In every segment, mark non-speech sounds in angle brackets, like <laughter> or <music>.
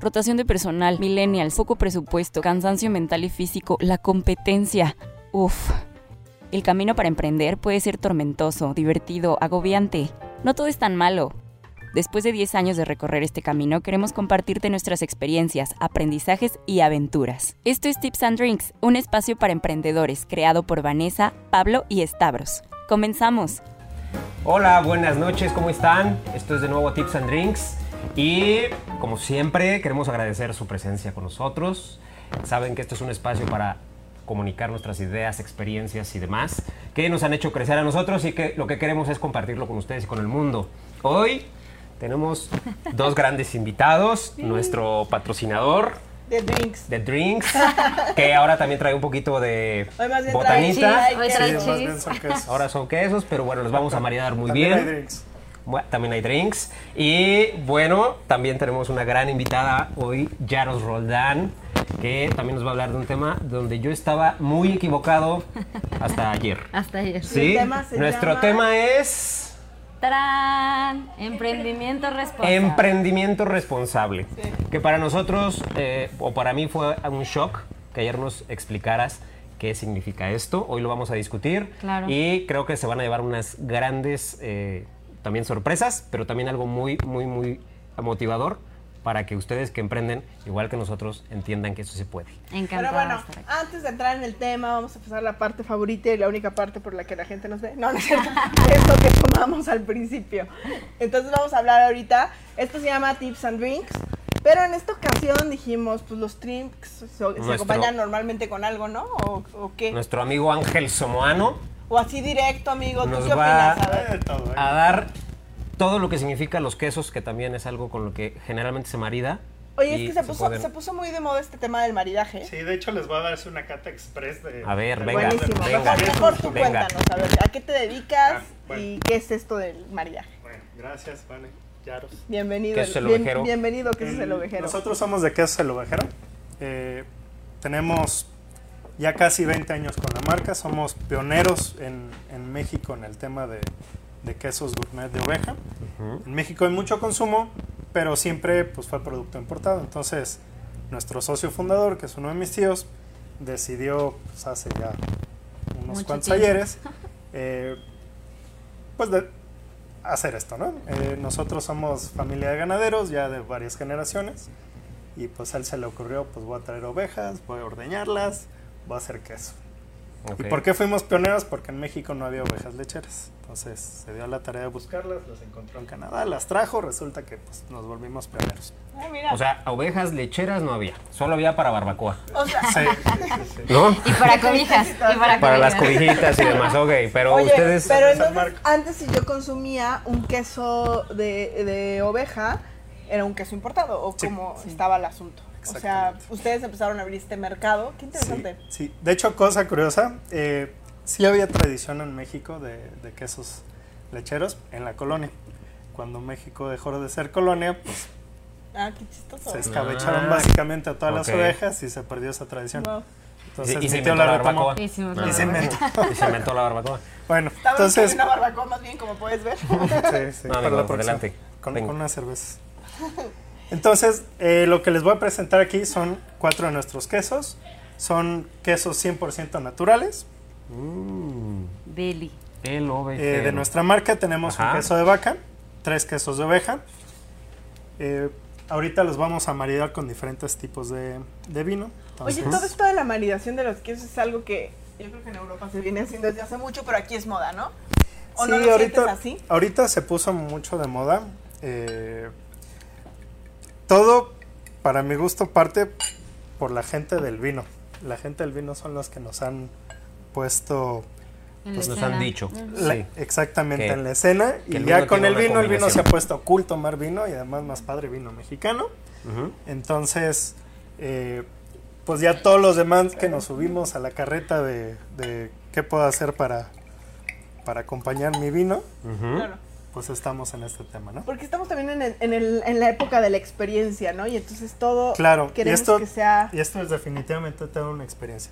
rotación de personal, millennials, poco presupuesto, cansancio mental y físico, la competencia. Uf. El camino para emprender puede ser tormentoso, divertido, agobiante. No todo es tan malo. Después de 10 años de recorrer este camino, queremos compartirte nuestras experiencias, aprendizajes y aventuras. Esto es Tips and Drinks, un espacio para emprendedores creado por Vanessa, Pablo y Stavros. Comenzamos. Hola, buenas noches, ¿cómo están? Esto es de nuevo Tips and Drinks y como siempre queremos agradecer su presencia con nosotros. Saben que esto es un espacio para comunicar nuestras ideas, experiencias y demás que nos han hecho crecer a nosotros y que lo que queremos es compartirlo con ustedes y con el mundo. Hoy tenemos dos grandes invitados, nuestro patrocinador De drinks. de Drinks, que ahora también trae un poquito de Hoy más bien botanita. trae Hoy trae queso. Más bien son quesos. Ahora son quesos, pero bueno, los vamos a maridar muy También bien. hay drinks. Bueno, también hay drinks. Y bueno, también tenemos una gran invitada hoy, Yaros Roldán, que también nos va a hablar de un tema donde yo estaba muy equivocado hasta ayer. <laughs> Hasta ayer. ¿Sí? el tema se Nuestro llama- tema es ¡Tarán! Emprendimiento responsable. emprendimiento responsable. Que para nosotros, eh, o para mí fue un shock que ayer nos explicaras qué significa esto. Hoy lo vamos a discutir. Claro. Y creo que se van a llevar unas grandes eh, también sorpresas, pero también algo muy, muy, muy motivador para que ustedes que emprenden, igual que nosotros, entiendan que eso se puede. Encantada Pero bueno, de estar aquí. antes de entrar en el tema, vamos a pasar la parte favorita y la única parte por la que la gente nos ve. No, no es cierto. <laughs> es lo que tomamos al principio. Entonces vamos a hablar ahorita. Esto se llama Tips and Drinks. Pero en esta ocasión dijimos, pues los drinks se, se acompañan normalmente con algo, ¿no? ¿O, o qué? Nuestro amigo Ángel Somoano O así directo, amigo. ¿Tú Nos qué va- opinas? A ver. Eh, a dar todo lo que significa los quesos, que también es algo con lo que generalmente se marida. Oye, es que se puso, pueden- se puso muy de moda este tema del maridaje. Sí, de hecho les voy a dar una cata express de... A ver, de- venga, Buenísimo. venga. Mejor, mejor tú Venga. cuéntanos, a ver, ¿a qué te dedicas Ah, bueno. y qué es esto del maridaje? Bueno, gracias, Vane. Yaros. Bienvenido. ¿Qué es el bien- ovejero? bienvenido, que es el El- ovejero. Nosotros somos de Quesos El Ovejero. Eh, tenemos ya casi 20 años con la marca. Somos pioneros en, en México en el tema de, de quesos gourmet de oveja. En México hay mucho consumo, pero siempre pues, fue producto importado. Entonces, nuestro socio fundador, que es uno de mis tíos, decidió pues, hace ya unos Mucho cuantos tiempo. ayeres, <laughs> eh, pues de hacer esto, ¿no? Eh, nosotros somos familia de ganaderos ya de varias generaciones y pues a él se le ocurrió, pues voy a traer ovejas, voy a ordeñarlas, voy a hacer queso. ¿Y por qué fuimos pioneros? Porque en México no había ovejas lecheras. Entonces se dio la tarea de buscarlas, las encontró en Canadá, las trajo, resulta que pues, nos volvimos pioneros. Mira. O sea, ovejas lecheras no había, solo había para barbacoa. O sea, Sí, sí, <laughs> sí, sí. ¿No? Y para cobijas. Y para, Para las cobijitas y demás, ok. Pero oye, ustedes. pero entonces, antes si yo consumía un queso de, de oveja, era un queso importado, o Sí. cómo estaba el asunto. O sea, ustedes empezaron a abrir este mercado. Qué Sí, interesante. sí. De hecho, cosa curiosa, eh, sí había tradición en México de, de quesos lecheros en la colonia. Cuando México dejó de ser colonia, pues Ah, qué chistoso. se escabecharon Ah, básicamente a todas las ovejas y se perdió esa tradición. Wow. Entonces, y, y se inventó la barbacoa. <laughs> Y se inventó. La barbacoa. Bueno, Estaba entonces... una barbacoa más bien, como puedes ver. <laughs> Sí, sí, No, para amigo, la próxima. adelante. Con, con unas cervezas. <laughs> Entonces, eh, lo que les voy a presentar aquí son cuatro de nuestros quesos. Son quesos 100% naturales. Mm, Deli. el Eh, de nuestra marca tenemos Ajá. un queso de vaca, tres quesos de oveja. Eh, ahorita los vamos a maridar con diferentes tipos de, de vino. Oye, Entonces, todo esto de la maridación de los quesos es algo que yo creo que en Europa se viene haciendo desde hace mucho, pero aquí es moda, ¿no? ¿O no sí, lo ahorita, así? ahorita se puso mucho de moda. Eh, todo, para mi gusto, parte por la gente del vino. La gente del vino son los que nos han puesto Pues nos han dicho. la- Sí. exactamente Que- en la escena. Y ya con el vino, el vino se ha puesto cool tomar vino y además más padre vino mexicano. Entonces, eh, pues ya todos los demás que nos subimos a la carreta de, de qué puedo hacer para, para acompañar mi vino. Claro. Pues estamos en este tema, ¿no? Porque estamos también en, el- en, el- en la época de la experiencia, ¿no? Y entonces todo Claro, y queremos esto, que sea... y esto es definitivamente toda una experiencia.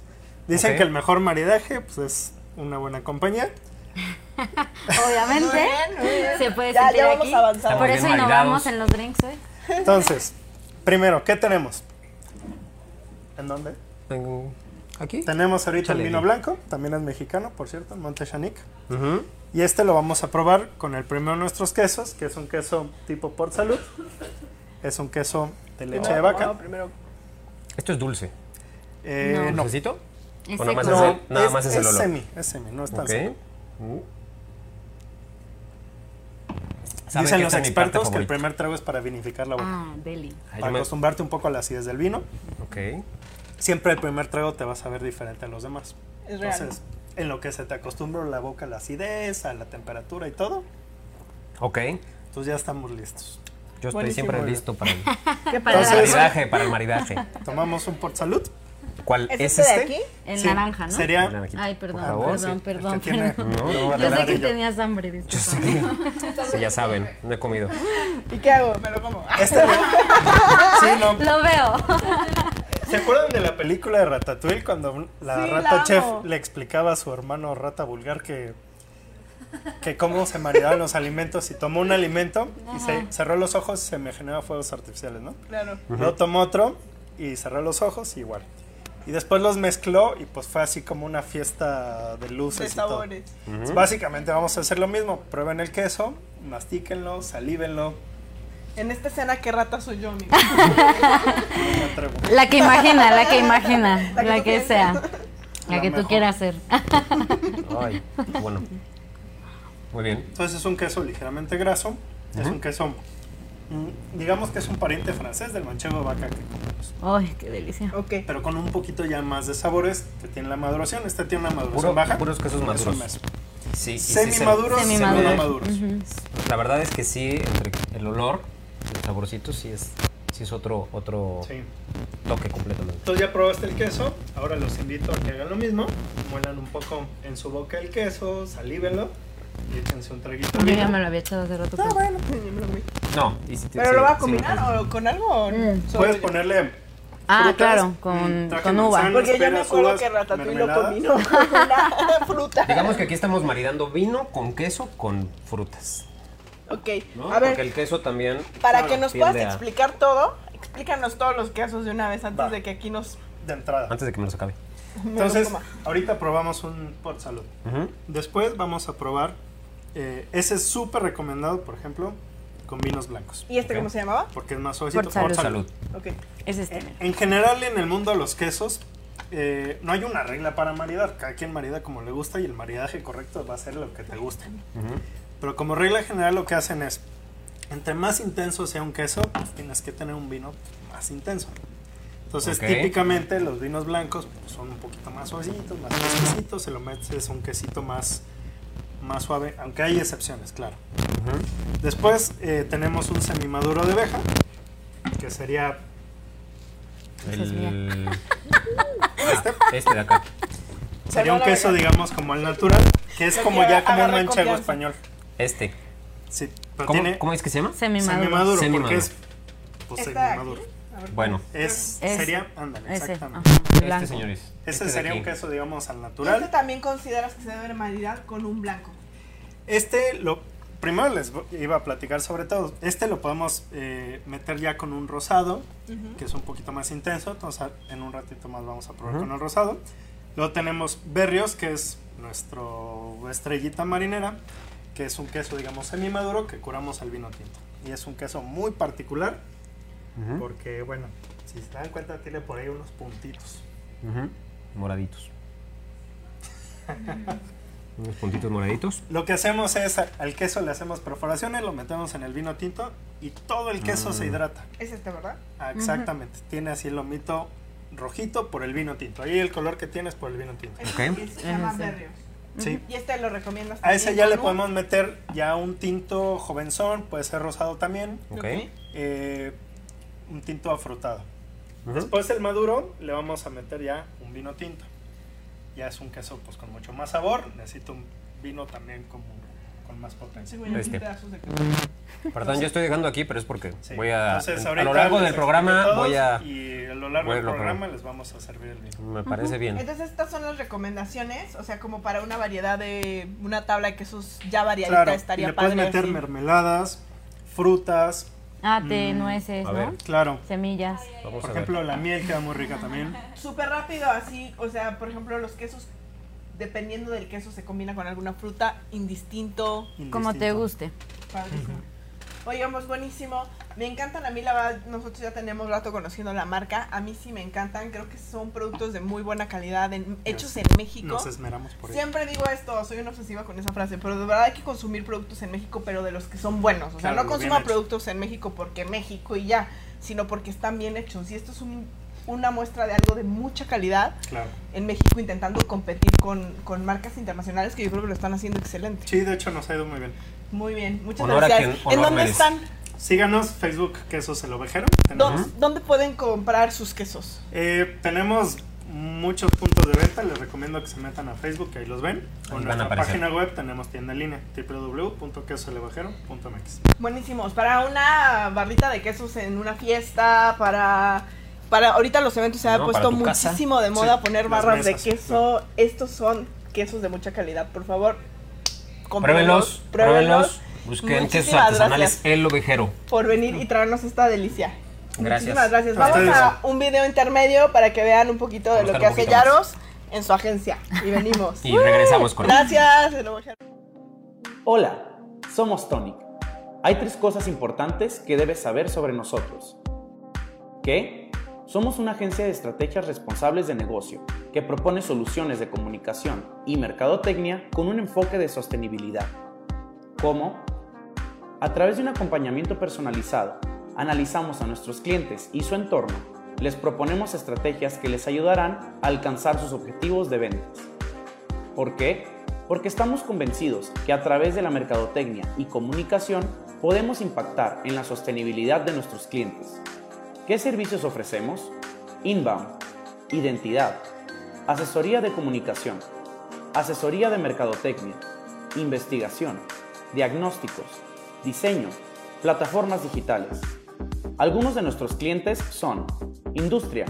Dicen Ok. que el mejor maridaje pues, es una buena compañía. <laughs> Obviamente. Muy bien, muy bien. Se puede ya, sentir ya vamos aquí. avanzando. Por eso innovamos maridados. en los drinks hoy. Entonces, Primero, ¿qué tenemos? ¿En dónde? En- Aquí. Tenemos ahorita el vino blanco, también es mexicano, por cierto, Montechanic. Ujú. Y este lo vamos a probar con el primero de nuestros quesos, que es un queso tipo Port Salud. Es un queso de leche de vaca. No, primero. Esto es dulce. Eh, No. no, ¿Dulcecito? Es ¿O nada más es el, nada más es el olor? semi, es semi, no es tan Ok. seco. Uh. ¿Saben Dicen los expertos que el primer trago es para vinificar la boca. Ah, deli. Para me- acostumbrarte un poco a la acidez del vino. Ok. Siempre el primer trago te vas a ver diferente a los demás. Es real. Entonces, en lo que se te acostumbra la boca a la acidez, a la temperatura y todo, Ok. entonces ya estamos listos. Yo estoy Buenísimo. siempre listo para el, <laughs> ¿Qué Para pasa? el Entonces- maridaje, para el maridaje. Tomamos un Port Salud. ¿Cuál ¿Es es este de aquí? El Sí, naranja, ¿no? Sería Naranjita. Ay, perdón, Por favor, perdón, sí, perdón, que tiene- perdón. No, no, Yo sé que yo. tenías hambre, Yo disculpa. sé. Sí, ya saben, no he comido. ¿Y qué hago? Me lo como. Este <laughs> Sí, no. Lo veo. ¿Se acuerdan de la película de Ratatouille cuando la Sí, rata la chef le explicaba a su hermano rata vulgar que que cómo se maridaban los alimentos y tomó un alimento y se cerró los ojos y se me generaba fuegos artificiales, ¿no? Claro. Luego tomó otro y cerró los ojos y igual. Y después los mezcló y pues fue así como una fiesta de luces De y todo. sabores. Entonces, Básicamente vamos a hacer lo mismo. Prueben el queso, mastíquenlo, salívenlo. En esta escena, ¿qué rata soy yo, amigo? No me atrevo. La que imagina, la que imagina, La que la que sea. La La que tú quieras ser. <laughs> Ay, bueno. Muy bien. Entonces es un queso ligeramente graso. Es Ujú. un queso, mm, digamos que es un pariente francés del manchego de vaca que comemos. Ay, qué delicia. Ok. Pero con un poquito ya más de sabores que tiene la maduración. Este tiene una maduración Puro- baja. puros quesos es un maduros. mes. Sí, y sí se- Semi-maduros, Semi-maduros. semi-maduros. Ujú. La verdad es que sí, entre el olor, el saborcito, sí es, sí es otro, otro Sí. toque completamente. Entonces ya probaste el queso, ahora los invito a que hagan lo mismo, muelan un poco en su boca el queso, salívenlo y échense un traguito. Yo ya me lo había echado hace rato. Ah, bueno. me lo comí. No, y si- ¿Pero sí, lo va a combinar sí. o con algo? o Mm. Puedes ponerle Ah, frutas, claro, mm, con, con uva. Porque yo me acuerdo uvas, que Ratatouille lo combinó con una fruta. Digamos que aquí estamos maridando vino con queso con frutas. Ok, ¿no? a ver, Porque el queso también. para claro, que nos puedas a- explicar todo, explícanos todos los quesos de una vez antes Va. de que aquí nos... de entrada. Antes de que me los acabe. <laughs> me Entonces, ahorita probamos un por salud. Después vamos a probar, eh, ese es súper recomendado, por ejemplo, con vinos blancos, ¿Y este Ok. cómo se llamaba? porque es más suavecito. Por salud. Salud. Ok. Es este. En, en general, en el mundo de los quesos, eh, no hay una regla para maridar. Cada quien marida como le gusta y el maridaje correcto va a ser lo que te guste. Ujú. Pero como regla general lo que hacen es, entre más intenso sea un queso, pues tienes que tener un vino más intenso. Entonces, Ok. típicamente los vinos blancos pues, son un poquito más suavecitos, más fresquecitos, se lo metes un quesito más, más suave, aunque hay excepciones, claro. Después eh, tenemos un semimaduro de abeja, que sería El... <laughs> Ah, este de acá. Sería un queso, digamos, como el natural, que es como ya como un manchego español. Este. Sí, pero ¿Cómo, tiene cómo es que se llama? Semimaduro. semimaduro, Semimaduro. porque es pues, semimaduro. Bueno, Es, Es- sería, ándale, Ese. exactamente. ajá, este, señores. Ese Este sería un queso, digamos, al ¿Y natural. este también consideras que se debe maridar con un blanco? Este, lo primero les iba a platicar sobre todo. Este lo podemos eh, meter ya con un rosado, que es un poquito más intenso. Entonces, a- en un ratito más vamos a probar con el rosado. Luego tenemos Berrios, que es nuestro estrellita marinera, que es un queso, digamos, semimaduro que curamos al vino tinto. Y es un queso muy particular, porque, bueno, si se dan cuenta, tiene por ahí unos puntitos. Moraditos. <laughs> Unos puntitos moraditos. Lo que hacemos es, al queso le hacemos perforaciones, lo metemos en el vino tinto y todo el queso se Mm. hidrata. Es este, ¿verdad? Ah, exactamente. Tiene así el lomito rojito por el vino tinto. Ahí el color que tienes por el vino tinto. Este Ok. y se llama. Berrios. Sí. Y este lo recomiendas A ese ya le un- podemos meter ya un tinto jovenzón, puede ser rosado también, Ok. Eh, un tinto afrutado. Ujú. Después del maduro le vamos a meter ya un vino tinto. Ya es un queso pues con mucho más sabor, necesito un vino también como con más potencia. Sí, güey, aquí Este. Perdón, yo estoy dejando aquí, pero es porque Sí. voy a. Entonces, a lo largo del programa voy a. Y a lo largo del programa programa. les vamos a servir el vino. Me parece bien. Entonces estas son las recomendaciones, o sea, como para una variedad de una tabla de quesos ya variadita Claro, y estaría le puedes meter así. mermeladas, frutas, Ah, de nueces, A ¿no? ver. Claro. Semillas. Vamos Por ejemplo, la miel queda muy rica también. Súper rápido, así, o sea, por ejemplo, los quesos, dependiendo del queso, se combina con alguna fruta, indistinto, Como te guste. padrísimo. Oigan, pues buenísimo. Me encantan a mí, la verdad, nosotros ya tenemos rato conociendo la marca. A mí sí me encantan. Creo que son productos de muy buena calidad, en- hechos en México. Nos esmeramos por ello. Siempre digo esto, soy una obsesiva con esa frase, pero de verdad hay que consumir productos en México, pero de los que son buenos. O sea, Claro, no consuma productos en México porque México y ya, sino porque están bien hechos. Y esto es un- una muestra de algo de mucha calidad Claro. en México intentando competir con, con marcas internacionales que yo creo que lo están haciendo excelente. Sí, de hecho nos ha ido muy bien. Muy bien, muchas Honor gracias. quien ¿En dónde merece. están? Síganos, Facebook Quesos El Ovejero. ¿Dó- Tenemos, ¿Dónde pueden comprar sus quesos? Eh, tenemos muchos puntos de venta. Les recomiendo que se metan a Facebook, que ahí los ven. Ahí O van en nuestra aparecer. página web tenemos tienda en línea www.quesoselevejero.mx. Buenísimos. Para una barrita de quesos en una fiesta, para... Para ahorita los eventos se ha No, para puesto casa. muchísimo de moda Sí, poner barras de queso. Estos son quesos de mucha calidad. Por favor, Pruébenlos, pruébenlos. Busquen quesos Muchísimas artesanales gracias El Ovejero. por venir y traernos esta delicia. Gracias. Muchísimas gracias. A Vamos ustedes. a un video intermedio para que vean un poquito de Vamos lo que hace Yaros en su agencia. Y venimos. <laughs> Y regresamos con Gracias. Yaros. Hola, somos Tonic. Hay tres cosas importantes que debes saber sobre nosotros. ¿Qué? Somos una agencia de estrategias responsables de negocio que propone soluciones de comunicación y mercadotecnia con un enfoque de sostenibilidad. ¿Cómo? A través de un acompañamiento personalizado, analizamos a nuestros clientes y su entorno, les proponemos estrategias que les ayudarán a alcanzar sus objetivos de ventas. ¿Por qué? Porque estamos convencidos que a través de la mercadotecnia y comunicación podemos impactar en la sostenibilidad de nuestros clientes. ¿Qué servicios ofrecemos? Inbound, identidad, asesoría de comunicación, asesoría de mercadotecnia, investigación, diagnósticos, diseño, plataformas digitales. Algunos de nuestros clientes son industria,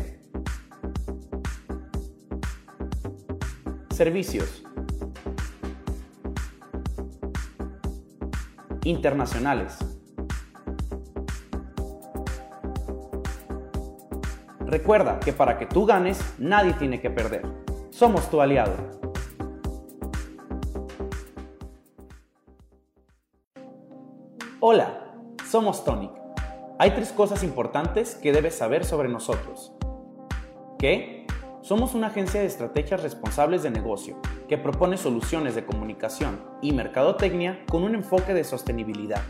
servicios, internacionales. Recuerda que para que tú ganes, nadie tiene que perder. Somos tu aliado. Hola, somos Tonic. Hay tres cosas importantes que debes saber sobre nosotros. ¿Qué? Somos una agencia de estrategias responsables de negocio que propone soluciones de comunicación y mercadotecnia con un enfoque de sostenibilidad.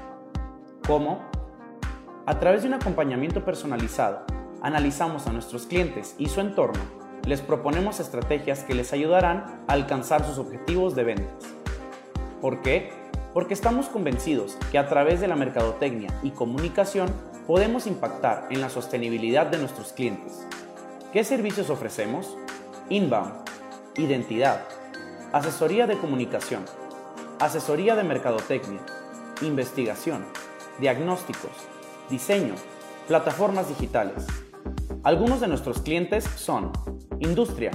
¿Cómo? A través de un acompañamiento personalizado, analizamos a nuestros clientes y su entorno, les proponemos estrategias que les ayudarán a alcanzar sus objetivos de ventas. ¿Por qué? Porque estamos convencidos que a través de la mercadotecnia y comunicación podemos impactar en la sostenibilidad de nuestros clientes. ¿Qué servicios ofrecemos? Inbound, identidad, asesoría de comunicación, asesoría de mercadotecnia, investigación, diagnósticos, diseño, plataformas digitales. Algunos de nuestros clientes son industria,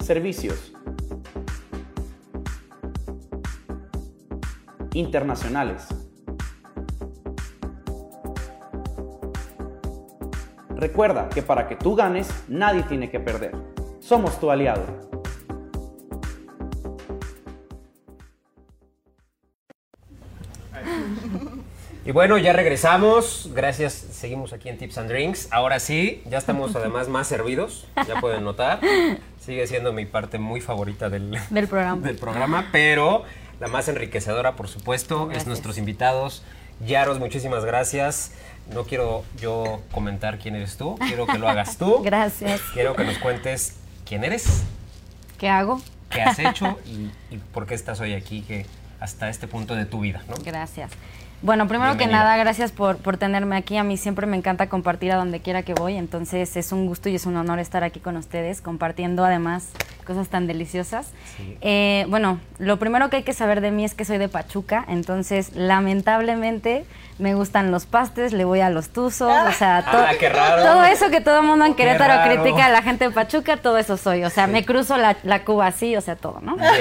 servicios, internacionales, Recuerda que para que tú ganes, nadie tiene que perder. Somos tu aliado. Y bueno, ya regresamos. Gracias. Seguimos aquí en Tips and Drinks. Ahora sí, ya estamos además más servidos. Ya pueden notar. Sigue siendo mi parte muy favorita del, Del programa. del programa, pero la más enriquecedora, por supuesto, es nuestros invitados. Yaros, muchísimas gracias. No quiero yo comentar quién eres tú, quiero que lo hagas tú. <laughs> Gracias. Quiero que nos cuentes quién eres, ¿Qué hago? qué has hecho <laughs> y, y por qué estás hoy aquí, que hasta este punto de tu vida, ¿no? Gracias. Bueno, primero que nada, gracias por, por tenerme aquí. A mí siempre me encanta compartir a donde quiera que voy, entonces es un gusto y es un honor estar aquí con ustedes, compartiendo además cosas tan deliciosas. Sí. Eh, bueno, lo primero que hay que saber de mí es que soy de Pachuca, entonces lamentablemente me gustan los pastes, le voy a los tuzos, o sea, to- Ah, qué raro. todo eso que todo el mundo en Querétaro critica a la gente de Pachuca, todo eso soy, o sea, me cruzo la, la Cuba así, o sea, todo, ¿no? Bien.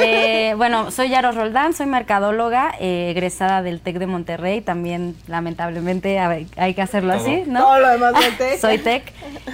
Eh, bueno, soy Yaro Roldán, soy mercadóloga, eh, egresada del TEC de Monterrey, también lamentablemente hay, que hacerlo Todo. así, ¿no? Todo lo demás de TEC. Soy TEC.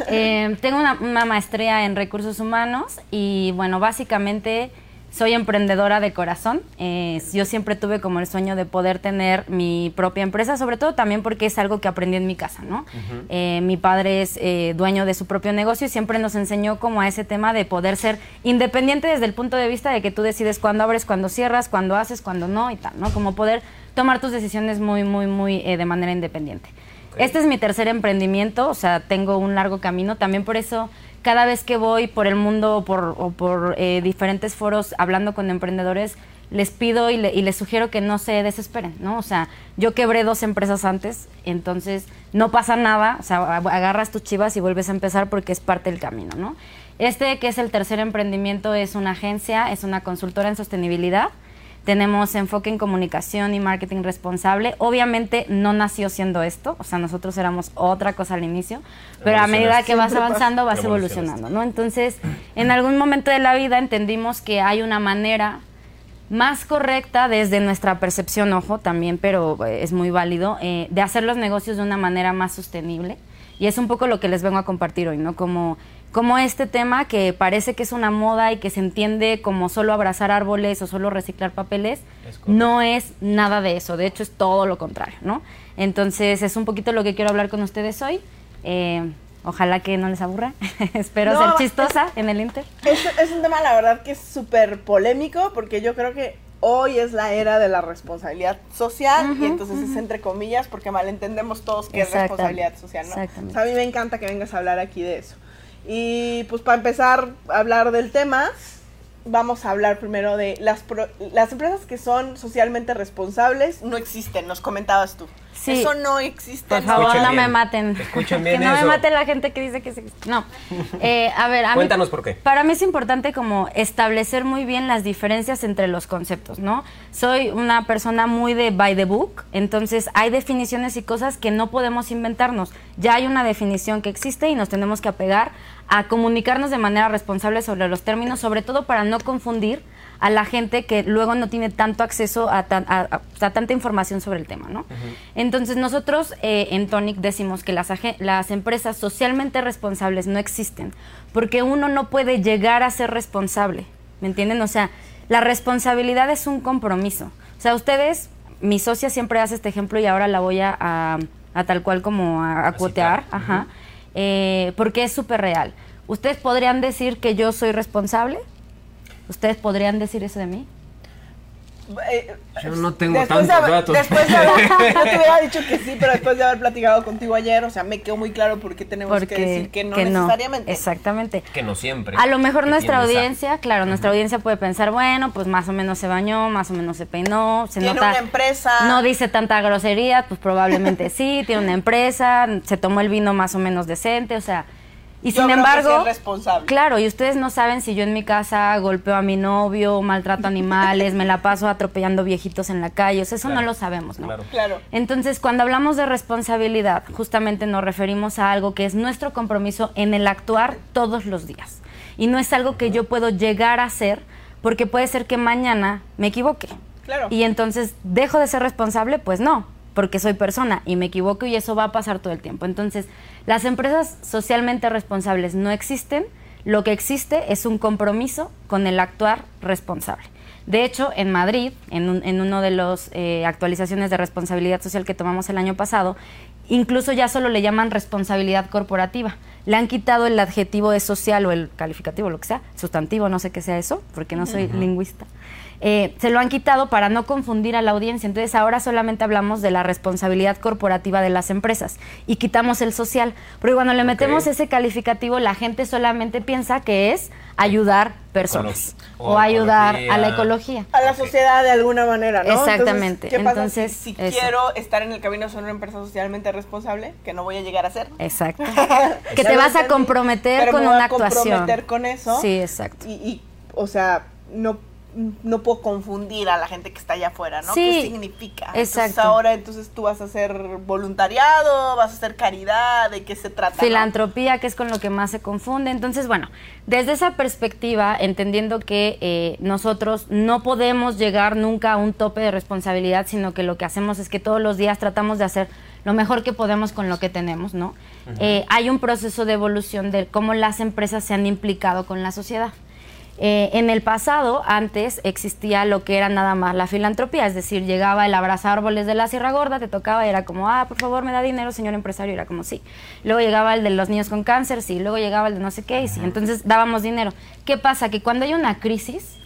Eh, tengo una, una maestría en recursos humanos y bueno, básicamente soy emprendedora de corazón. Eh, yo siempre tuve como el sueño de poder tener mi propia empresa, sobre todo también porque es algo que aprendí en mi casa, ¿no? Eh, mi padre es eh, dueño de su propio negocio y siempre nos enseñó como a ese tema de poder ser independiente desde el punto de vista de que tú decides cuándo abres, cuándo cierras, cuándo haces, cuándo no y tal, ¿no? Como poder tomar tus decisiones muy, muy, muy de manera independiente. Este es mi tercer emprendimiento, o sea, tengo un largo camino. También por eso, cada vez que voy por el mundo o por, eh, diferentes foros hablando con emprendedores, les pido y, y les sugiero que no se desesperen, ¿no? O sea, yo quebré dos empresas antes, entonces no pasa nada, o sea, agarras tus chivas y vuelves a empezar porque es parte del camino, ¿no? Este, que es el tercer emprendimiento, es una agencia, es una consultora en sostenibilidad. Tenemos enfoque en comunicación y marketing responsable. Obviamente no nació siendo esto, o sea, nosotros éramos otra cosa al inicio, pero a medida que vas avanzando vas evolucionando, ¿no? Entonces, en algún momento de la vida entendimos que hay una manera más correcta desde nuestra percepción, ojo, también, pero eh, es muy válido, eh, de hacer los negocios de una manera más sostenible. Y es un poco lo que les vengo a compartir hoy, ¿no? Como, como este tema que parece que es una moda y que se entiende como solo abrazar árboles o solo reciclar papeles, Es no es nada de eso, de hecho es todo lo contrario, ¿no? Entonces es un poquito lo que quiero hablar con ustedes hoy. Eh, ojalá que no les aburra, <laughs> espero No, ser chistosa en el Inter. Es, es un tema, la verdad, que es súper polémico porque yo creo que hoy es la era de la responsabilidad social y entonces es entre comillas porque malentendemos todos que es responsabilidad social, ¿no? exactamente. O sea, a mí me encanta que vengas a hablar aquí de eso. Y pues para empezar a hablar del tema, vamos a hablar primero de las, pro- las empresas que son socialmente responsables no existen, nos comentabas tú. Sí. Eso no existe. Por ¿no? favor, Escuchen no me maten. Escuchen <laughs> bien que no eso. me mate la gente que dice que sí. No. <laughs> Eh, a ver, a mí- Cuéntanos por qué. Para mí es importante como establecer muy bien las diferencias entre los conceptos, ¿no? Soy una persona muy de by the book, entonces hay definiciones y cosas que no podemos inventarnos. Ya hay una definición que existe y nos tenemos que apegar a comunicarnos de manera responsable sobre los términos, sobre todo para no confundir a la gente que luego no tiene tanto acceso a, tan- a- a- a tanta información sobre el tema, ¿no? Entonces nosotros eh, en Tonic decimos que las, las empresas socialmente responsables no existen, porque uno no puede llegar a ser responsable, ¿me entienden? O sea, la responsabilidad es un compromiso. O sea, ustedes, mi socia siempre hace este ejemplo y ahora la voy a, a- tal cual como a, cuotear, citar. Eh, porque es súper real. ¿Ustedes podrían decir que yo soy responsable? ¿Ustedes podrían decir eso de mí? Eh, Yo no tengo después de tantos haber- datos. Después de haber, <laughs> te hubiera dicho que sí, pero después de haber platicado contigo ayer, o sea, me quedó muy claro por qué tenemos Porque que decir que no necesariamente. Exactamente. Que no siempre. A lo mejor nuestra audiencia, claro, nuestra audiencia puede pensar, bueno, pues más o menos se bañó, más o menos se peinó, se Tiene nota. una empresa. No dice tanta grosería, pues probablemente sí, tiene una empresa, se tomó el vino más o menos decente, o sea. Y Yo sin creo que embargo, sí es responsable. claro, y ustedes no saben si yo en mi casa golpeo a mi novio, maltrato animales, me la paso atropellando viejitos en la calle, o sea, eso Claro, no lo sabemos, ¿no? claro. Claro. Entonces, cuando hablamos de responsabilidad, justamente nos referimos a algo que es nuestro compromiso en el actuar todos los días. Y no es algo que yo puedo llegar a hacer porque puede ser que mañana me equivoque. Claro. Y entonces, ¿dejo de ser responsable? Pues no, porque soy persona y me equivoco y eso va a pasar todo el tiempo. Entonces, las empresas socialmente responsables no existen. Lo que existe es un compromiso con el actuar responsable. De hecho, en Madrid, en, un, en uno de las actualizaciones de responsabilidad social que tomamos el año pasado, incluso ya solo le llaman responsabilidad corporativa. Le han quitado el adjetivo de social o el calificativo, lo que sea, sustantivo, no sé qué sea eso, porque no soy lingüista. Eh, se lo han quitado para no confundir a la audiencia. Entonces ahora solamente hablamos de la responsabilidad corporativa de las empresas y quitamos el social. Porque cuando le metemos ese calificativo, la gente solamente piensa que es ayudar personas o, ayudar a la ecología. A la sociedad de alguna manera, ¿no? Exactamente. Entonces, ¿qué pasa Entonces, si, quiero estar en el camino de ser una empresa socialmente responsable, que no voy a llegar a ser? Exacto. <laughs> que te vas a comprometer con una actuación. comprometer con eso. Sí, exacto. Y, y, o sea, no no puedo confundir a la gente que está allá afuera, ¿no? Sí, ¿Qué significa? Exacto. Entonces ahora entonces tú vas a hacer voluntariado, vas a hacer caridad, ¿de qué se trata? Filantropía, que es con lo que más se confunde. Entonces, bueno, desde esa perspectiva, entendiendo que eh, nosotros no podemos llegar nunca a un tope de responsabilidad, sino que lo que hacemos es que todos los días tratamos de hacer lo mejor que podemos con lo que tenemos, ¿no? Eh, hay un proceso de evolución de cómo las empresas se han implicado con la sociedad. Eh, en el pasado, antes, existía lo que era nada más la filantropía, es decir, llegaba el abrazar árboles de la Sierra Gorda, te tocaba y era como, ah, por favor, me da dinero, señor empresario, y era como, sí. Luego llegaba el de los niños con cáncer, sí. Luego llegaba el de no sé qué, y sí. Entonces dábamos dinero. ¿Qué pasa? Que cuando hay una crisis,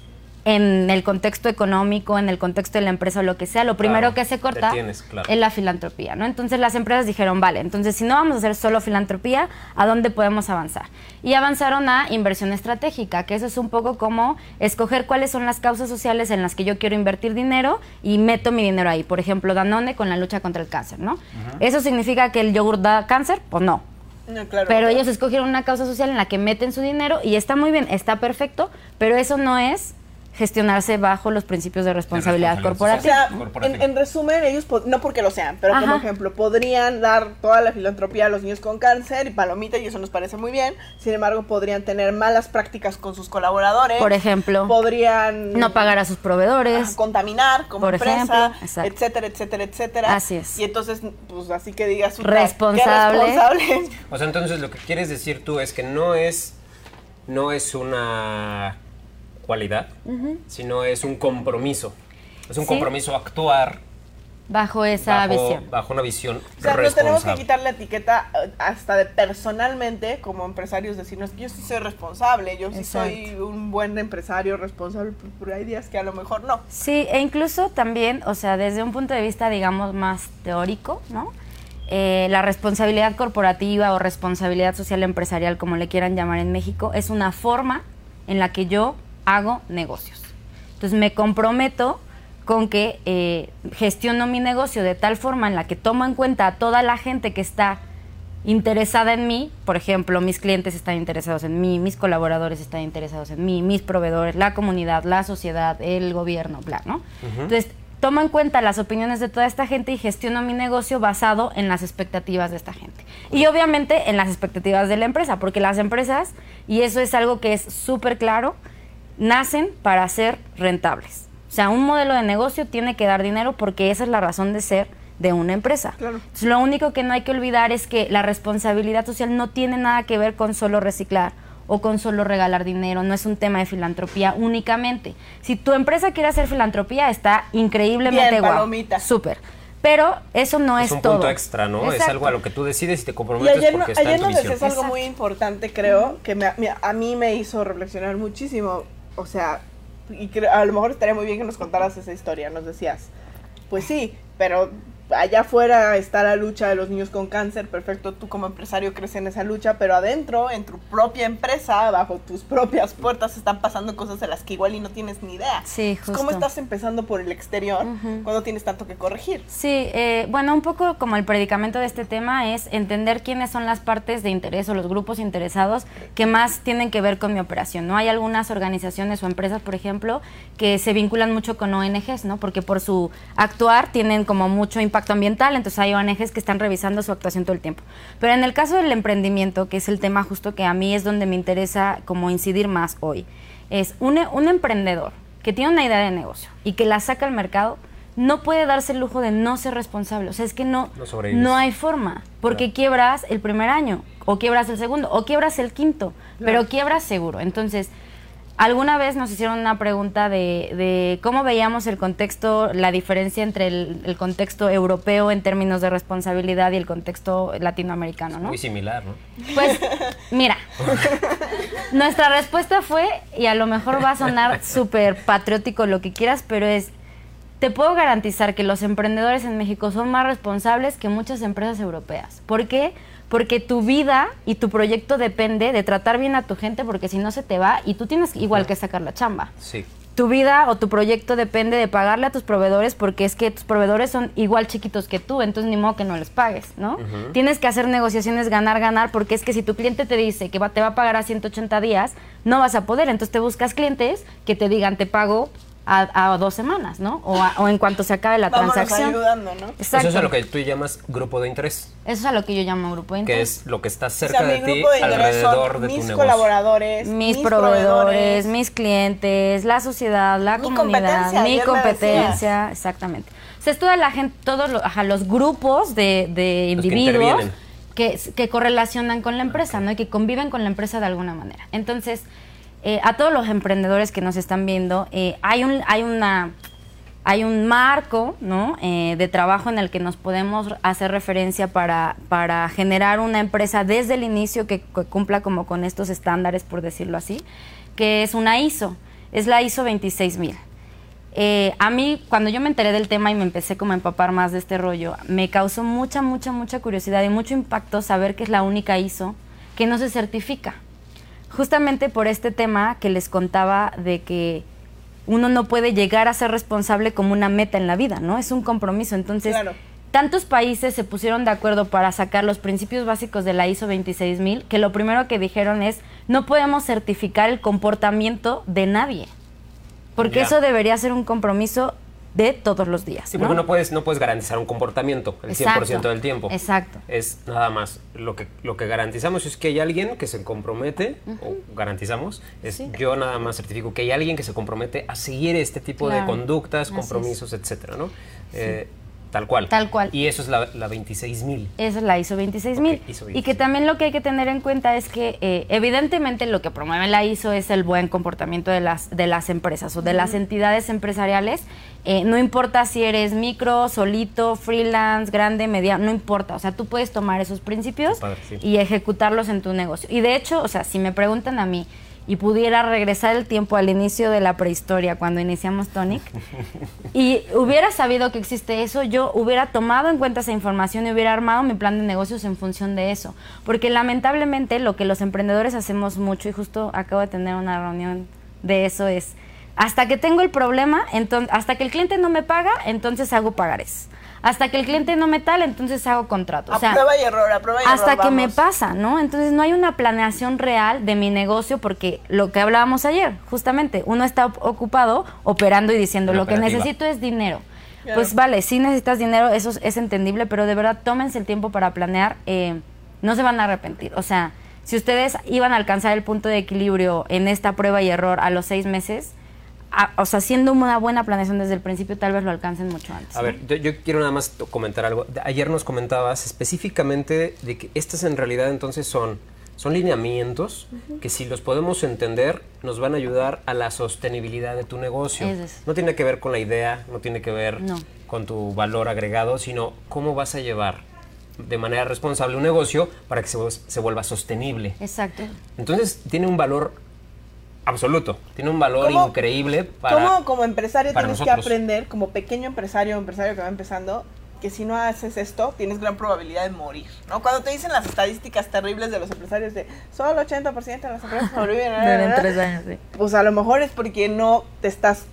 en el contexto económico, en el contexto de la empresa o lo que sea, lo primero que se corta es la filantropía, ¿no? Entonces las empresas dijeron, vale, entonces si no vamos a hacer solo filantropía, ¿a dónde podemos avanzar? Y avanzaron a inversión estratégica, que eso es un poco como escoger cuáles son las causas sociales en las que yo quiero invertir dinero y meto mi dinero ahí. Por ejemplo, Danone con la lucha contra el cáncer, ¿no? ¿Eso significa que el yogur da cáncer? Pues no. pero ellos escogieron una causa social en la que meten su dinero y está muy bien, está perfecto, pero eso no es gestionarse bajo los principios de responsabilidad, corporativa. O sea, en, resumen, ellos, no porque lo sean, pero como ejemplo, podrían dar toda la filantropía a los niños con cáncer y palomita, y eso nos parece muy bien. Sin embargo, podrían tener malas prácticas con sus colaboradores. Por ejemplo. Podrían... No pagar a sus proveedores. contaminar como empresa, etcétera, etcétera, etcétera. Así es. Y entonces, pues así que digas... Responsable. responsable. O sea, entonces lo que quieres decir tú es que no es... No es una cualidad, sino es un compromiso. Es un compromiso actuar bajo esa visión. Bajo una visión o sea, no tenemos que quitar la etiqueta eh, hasta de personalmente, como empresarios, decirnos que yo sí soy responsable, yo sí soy un buen empresario responsable, pero hay días que a lo mejor no. Sí, e incluso también, o sea, desde un punto de vista, digamos, más teórico, ¿no? Eh, la responsabilidad corporativa o responsabilidad social empresarial, como le quieran llamar en México, es una forma en la que yo hago negocios. Entonces me comprometo con que eh, gestiono mi negocio de tal forma en la que tomo en cuenta a toda la gente que está interesada en mí, por ejemplo, mis clientes están interesados en mí, mis colaboradores están interesados en mí, mis proveedores, la comunidad, la sociedad, el gobierno, bla, ¿no? Entonces, tomo en cuenta las opiniones de toda esta gente y gestiono mi negocio basado en las expectativas de esta gente. Y obviamente en las expectativas de la empresa, porque las empresas, y eso es algo que es súper claro, nacen para ser rentables. O sea, un modelo de negocio tiene que dar dinero porque esa es la razón de ser de una empresa. lo único que no hay que olvidar es que la responsabilidad social no tiene nada que ver con solo reciclar o con solo regalar dinero, no es un tema de filantropía únicamente. Si tu empresa quiere hacer filantropía, está increíblemente guau. Súper. Pero eso no es, es un todo. punto extra, ¿no? Es algo a lo que tú decides y te comprometes ayer, porque está ayer en tu nos decías algo muy importante, creo, que a mí me hizo reflexionar muchísimo o sea, y a lo mejor estaría muy bien que nos contaras esa historia, nos decías, pues sí, pero allá afuera está la lucha de los niños con cáncer, perfecto, tú como empresario crees en esa lucha, pero adentro, en tu propia empresa, bajo tus propias puertas, están pasando cosas de las que igual y no tienes ni idea. Sí, justo. ¿Cómo estás empezando por el exterior cuando tienes tanto que corregir? Sí, eh, bueno, un poco como el predicamento de este tema es entender quiénes son las partes de interés o los grupos interesados que más tienen que ver con mi operación, ¿no? Hay algunas organizaciones o empresas, por ejemplo, que se vinculan mucho con ONGs, ¿no? Porque por su actuar tienen como mucho impacto impacto ambiental, entonces hay ONGs que están revisando su actuación todo el tiempo. Pero en el caso del emprendimiento, que es el tema justo que a mí es donde me interesa como incidir más hoy, es un, un emprendedor que tiene una idea de negocio y que la saca al mercado, no puede darse el lujo de no ser responsable. O sea, es que no, no, hay forma, porque quiebras el primer año, o quiebras el segundo, o quiebras el quinto, pero quiebras seguro. Entonces, alguna vez nos hicieron una pregunta de, de cómo veíamos el contexto, la diferencia entre el, el contexto europeo en términos de responsabilidad y el contexto latinoamericano, ¿no? Muy similar, ¿no? Pues, mira, nuestra respuesta fue, y a lo mejor va a sonar súper patriótico lo que quieras, pero es, te puedo garantizar que los emprendedores en México son más responsables que muchas empresas europeas. ¿Por qué? Porque tu vida y tu proyecto depende de tratar bien a tu gente, porque si no se te va y tú tienes igual que sacar la chamba Sí. tu vida o tu proyecto depende de pagarle a tus proveedores porque es que tus proveedores son igual chiquitos que tú, entonces ni modo que no les pagues, ¿no? Tienes que hacer negociaciones ganar, ganar, porque es que si tu cliente te dice que va, te va a pagar a 180 días, no vas a poder, entonces te buscas clientes que te digan te pago a, a dos semanas, ¿no? O, a- o en cuanto se acabe la Vámonos transacción. ayudando, ¿no? Exacto. Eso es a lo que tú llamas grupo de interés, Eso es a lo que yo llamo grupo de que interés. es lo que está O cerca sea, de ti, de alrededor son de tu mis negocio. colaboradores, mis, proveedores, mis clientes, la sociedad, la Mi comunidad, competencia, mi competencia, exactamente. O sea, es toda la gente, todos los, ajá, los grupos de, de Los que individuos que, que correlacionan con la empresa, ¿no? Y que conviven con la empresa de alguna manera. Entonces, eh, a todos los emprendedores que nos están viendo, eh, hay un, marco. Eh, de trabajo en el que nos podemos hacer referencia para, generar una empresa desde el inicio que, cumpla como con estos estándares, por decirlo así, que es una ISO, es la ISO 26000. Eh, a mí, cuando yo me enteré del tema y me empecé a empapar más de este rollo, me causó mucha, mucha, mucha curiosidad y mucho impacto saber que es la única ISO que no se certifica. Justamente por este tema que les contaba de que uno no puede llegar a ser responsable como una meta en la vida, ¿no? Es un compromiso. Entonces, Claro. tantos países se pusieron de acuerdo para sacar los principios básicos de la ISO 26000 que lo primero que dijeron es, no podemos certificar el comportamiento de nadie. Porque eso debería ser un compromiso de todos los días. Sí, ¿no? porque no puedes, no puedes garantizar un comportamiento el 100% del tiempo. Exacto. Es nada más. Lo que, lo que garantizamos es que hay alguien que se compromete, o garantizamos, es yo nada más certifico que hay alguien que se compromete a seguir este tipo Claro. de conductas, compromisos, etcétera, ¿no? Eh, tal cual. Tal cual. Y eso es la, la 26000. Esa es la ISO 26000. Ok, ISO Y que también lo que hay que tener en cuenta es que eh, evidentemente lo que promueve la ISO es el buen comportamiento de las, de las empresas o de las entidades empresariales. Eh, no importa si eres micro, solito, freelance, grande, media, no importa. O sea, tú puedes tomar esos principios Qué padre, sí. y ejecutarlos en tu negocio. Y de hecho, o sea, si me preguntan a mí y pudiera regresar el tiempo al inicio de la prehistoria, cuando iniciamos Tonic, <laughs> y hubiera sabido que existe eso, yo hubiera tomado en cuenta esa información y hubiera armado mi plan de negocios en función de eso. Porque lamentablemente lo que los emprendedores hacemos mucho, y justo acabo de tener una reunión de eso, es hasta que tengo el problema, entonces, hasta que el cliente no me paga, entonces hago pagares. Hasta que el cliente no me tal, entonces hago contrato. O A prueba y error, a prueba y hasta error, que me pasa, ¿no? Entonces no hay una planeación real de mi negocio porque lo que hablábamos ayer, justamente, uno está ocupado operando y diciendo, En lo que necesito es dinero. Claro. Pues vale, si necesitas dinero, eso es, es entendible, pero de verdad tómense el tiempo para planear, eh, no se van a arrepentir. O sea, si ustedes iban a alcanzar el punto de equilibrio en esta prueba y error a los seis meses, a- o sea, haciendo una buena planeación desde el principio, tal vez lo alcancen mucho antes. A ¿no? ver, yo, yo quiero nada más comentar algo. Ayer nos comentabas específicamente de que estas en realidad entonces son, son lineamientos que si los podemos entender nos van a ayudar a la sostenibilidad de tu negocio. Es. No tiene que ver con la idea, no tiene que ver No. con tu valor agregado, sino cómo vas a llevar de manera responsable un negocio para que se, se vuelva sostenible. Exacto. Entonces tiene un valor absoluto, tiene un valor ¿Cómo- increíble para... ¿Cómo como empresario tienes nosotros. que aprender, como pequeño empresario o empresario que va empezando, que si no haces esto, tienes gran probabilidad de morir, ¿no? Cuando te dicen las estadísticas terribles de los empresarios de solo 80% de las empresas sobreviven, <laughs> Duran tres años, sí. pues a lo mejor es porque no te estás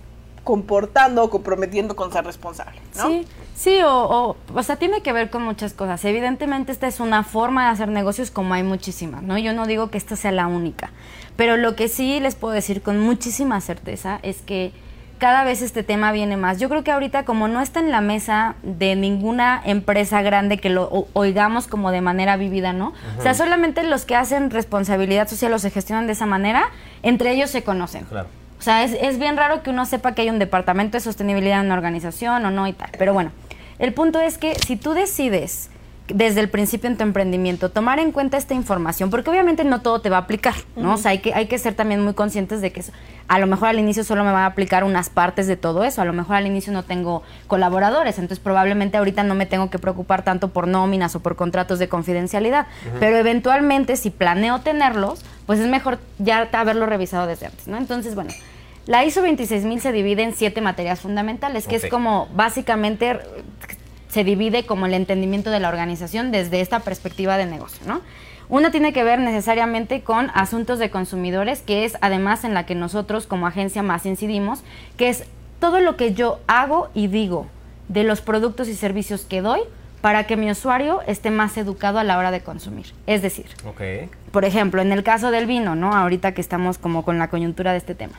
comportando o comprometiendo con ser responsable, ¿no? Sí, sí, o, o, o sea, tiene que ver con muchas cosas. Evidentemente esta es una forma de hacer negocios como hay muchísimas, ¿no? Yo no digo que esta sea la única, pero lo que sí les puedo decir con muchísima certeza es que cada vez este tema viene más. Yo creo que ahorita como no está en la mesa de ninguna empresa grande que lo oigamos como de manera vivida, ¿no? O sea, solamente los que hacen responsabilidad social o se gestionan de esa manera, entre ellos se conocen. Claro. O sea, es, es bien raro que uno sepa que hay un departamento de sostenibilidad en una organización o no y tal. Pero bueno, el punto es que si tú decides desde el principio en tu emprendimiento, tomar en cuenta esta información, porque obviamente no todo te va a aplicar, ¿no? O sea, hay que, hay que ser también muy conscientes de que eso- a lo mejor al inicio solo me van a aplicar unas partes de todo eso, a lo mejor al inicio no tengo colaboradores, entonces probablemente ahorita no me tengo que preocupar tanto por nóminas o por contratos de confidencialidad, pero eventualmente si planeo tenerlos, pues es mejor ya haberlo revisado desde antes, ¿no? Entonces, bueno, la ISO 26000 se divide en siete materias fundamentales, que es como básicamente se divide como el entendimiento de la organización desde esta perspectiva de negocio, ¿no? Una tiene que ver necesariamente con asuntos de consumidores, que es además en la que nosotros como agencia más incidimos, que es todo lo que yo hago y digo de los productos y servicios que doy para que mi usuario esté más educado a la hora de consumir. Es decir, por ejemplo, en el caso del vino, ¿no? Ahorita que estamos como con la coyuntura de este tema.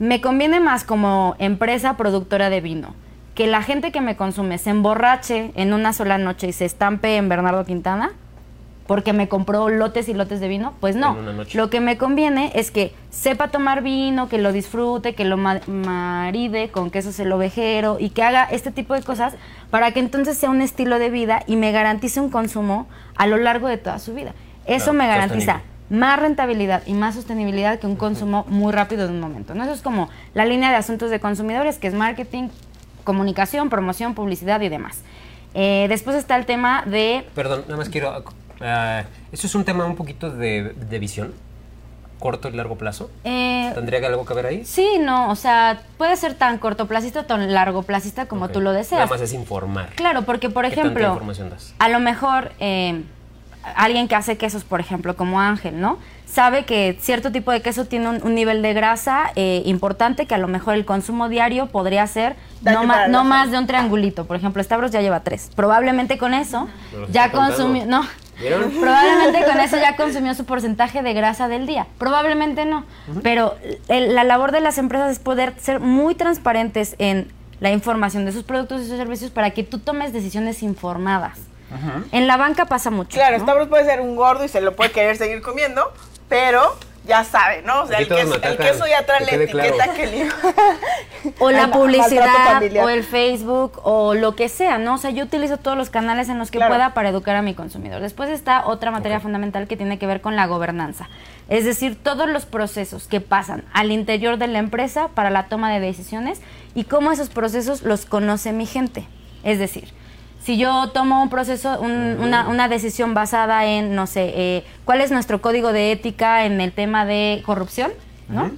Me conviene más como empresa productora de vino que la gente que me consume se emborrache en una sola noche y se estampe en Bernardo Quintana porque me compró lotes y lotes de vino, pues no. Lo que me conviene es que sepa tomar vino, que lo disfrute, que lo ma- maride con queso el ovejero y que haga este tipo de cosas para que entonces sea un estilo de vida y me garantice un consumo a lo largo de toda su vida. Eso Claro, me garantiza sostenible. más rentabilidad y más sostenibilidad que un consumo muy rápido de un momento. ¿no? Eso es como la línea de asuntos de consumidores, que es marketing, comunicación, promoción, publicidad y demás. Eh, después está el tema de Perdón, nada más quiero. ah, ¿Eso es un tema un poquito de, de visión? ¿Corto y largo plazo? eh, ¿Tendría que algo que ver ahí? Sí, no, o sea, puede ser tan cortoplacista o tan largoplacista como tú lo deseas. Nada más es informar. Claro, porque por ¿Qué tanta ejemplo, información das? a lo mejor eh, alguien que hace quesos, por ejemplo, como Ángel, ¿no? Sabe que cierto tipo de queso tiene un, un nivel de grasa eh, importante que a lo mejor el consumo diario podría ser no, ma- no más de un triangulito. Por ejemplo, Stavros ya lleva tres. Probablemente con eso ya consumió... No, ¿Vieron? <laughs> Probablemente con eso ya consumió su porcentaje de grasa del día. Probablemente no. Pero el- la labor de las empresas es poder ser muy transparentes en la información de sus productos y sus servicios para que tú tomes decisiones informadas. En la banca pasa mucho. Claro, ¿no? Stavros puede ser un gordo y se lo puede querer seguir comiendo, pero ya sabe, ¿no? O sea, el queso, el ya trae que la etiqueta claro. que le... <laughs> O la publicidad, o el Facebook, o lo que sea, ¿no? O sea, yo utilizo todos los canales en los que Claro. pueda para educar a mi consumidor. Después está otra materia fundamental que tiene que ver con la gobernanza. Es decir, todos los procesos que pasan al interior de la empresa para la toma de decisiones y cómo esos procesos los conoce mi gente. Es decir, si yo tomo un proceso, un- una, una decisión basada en, no sé, eh, cuál es nuestro código de ética en el tema de corrupción, ¿no?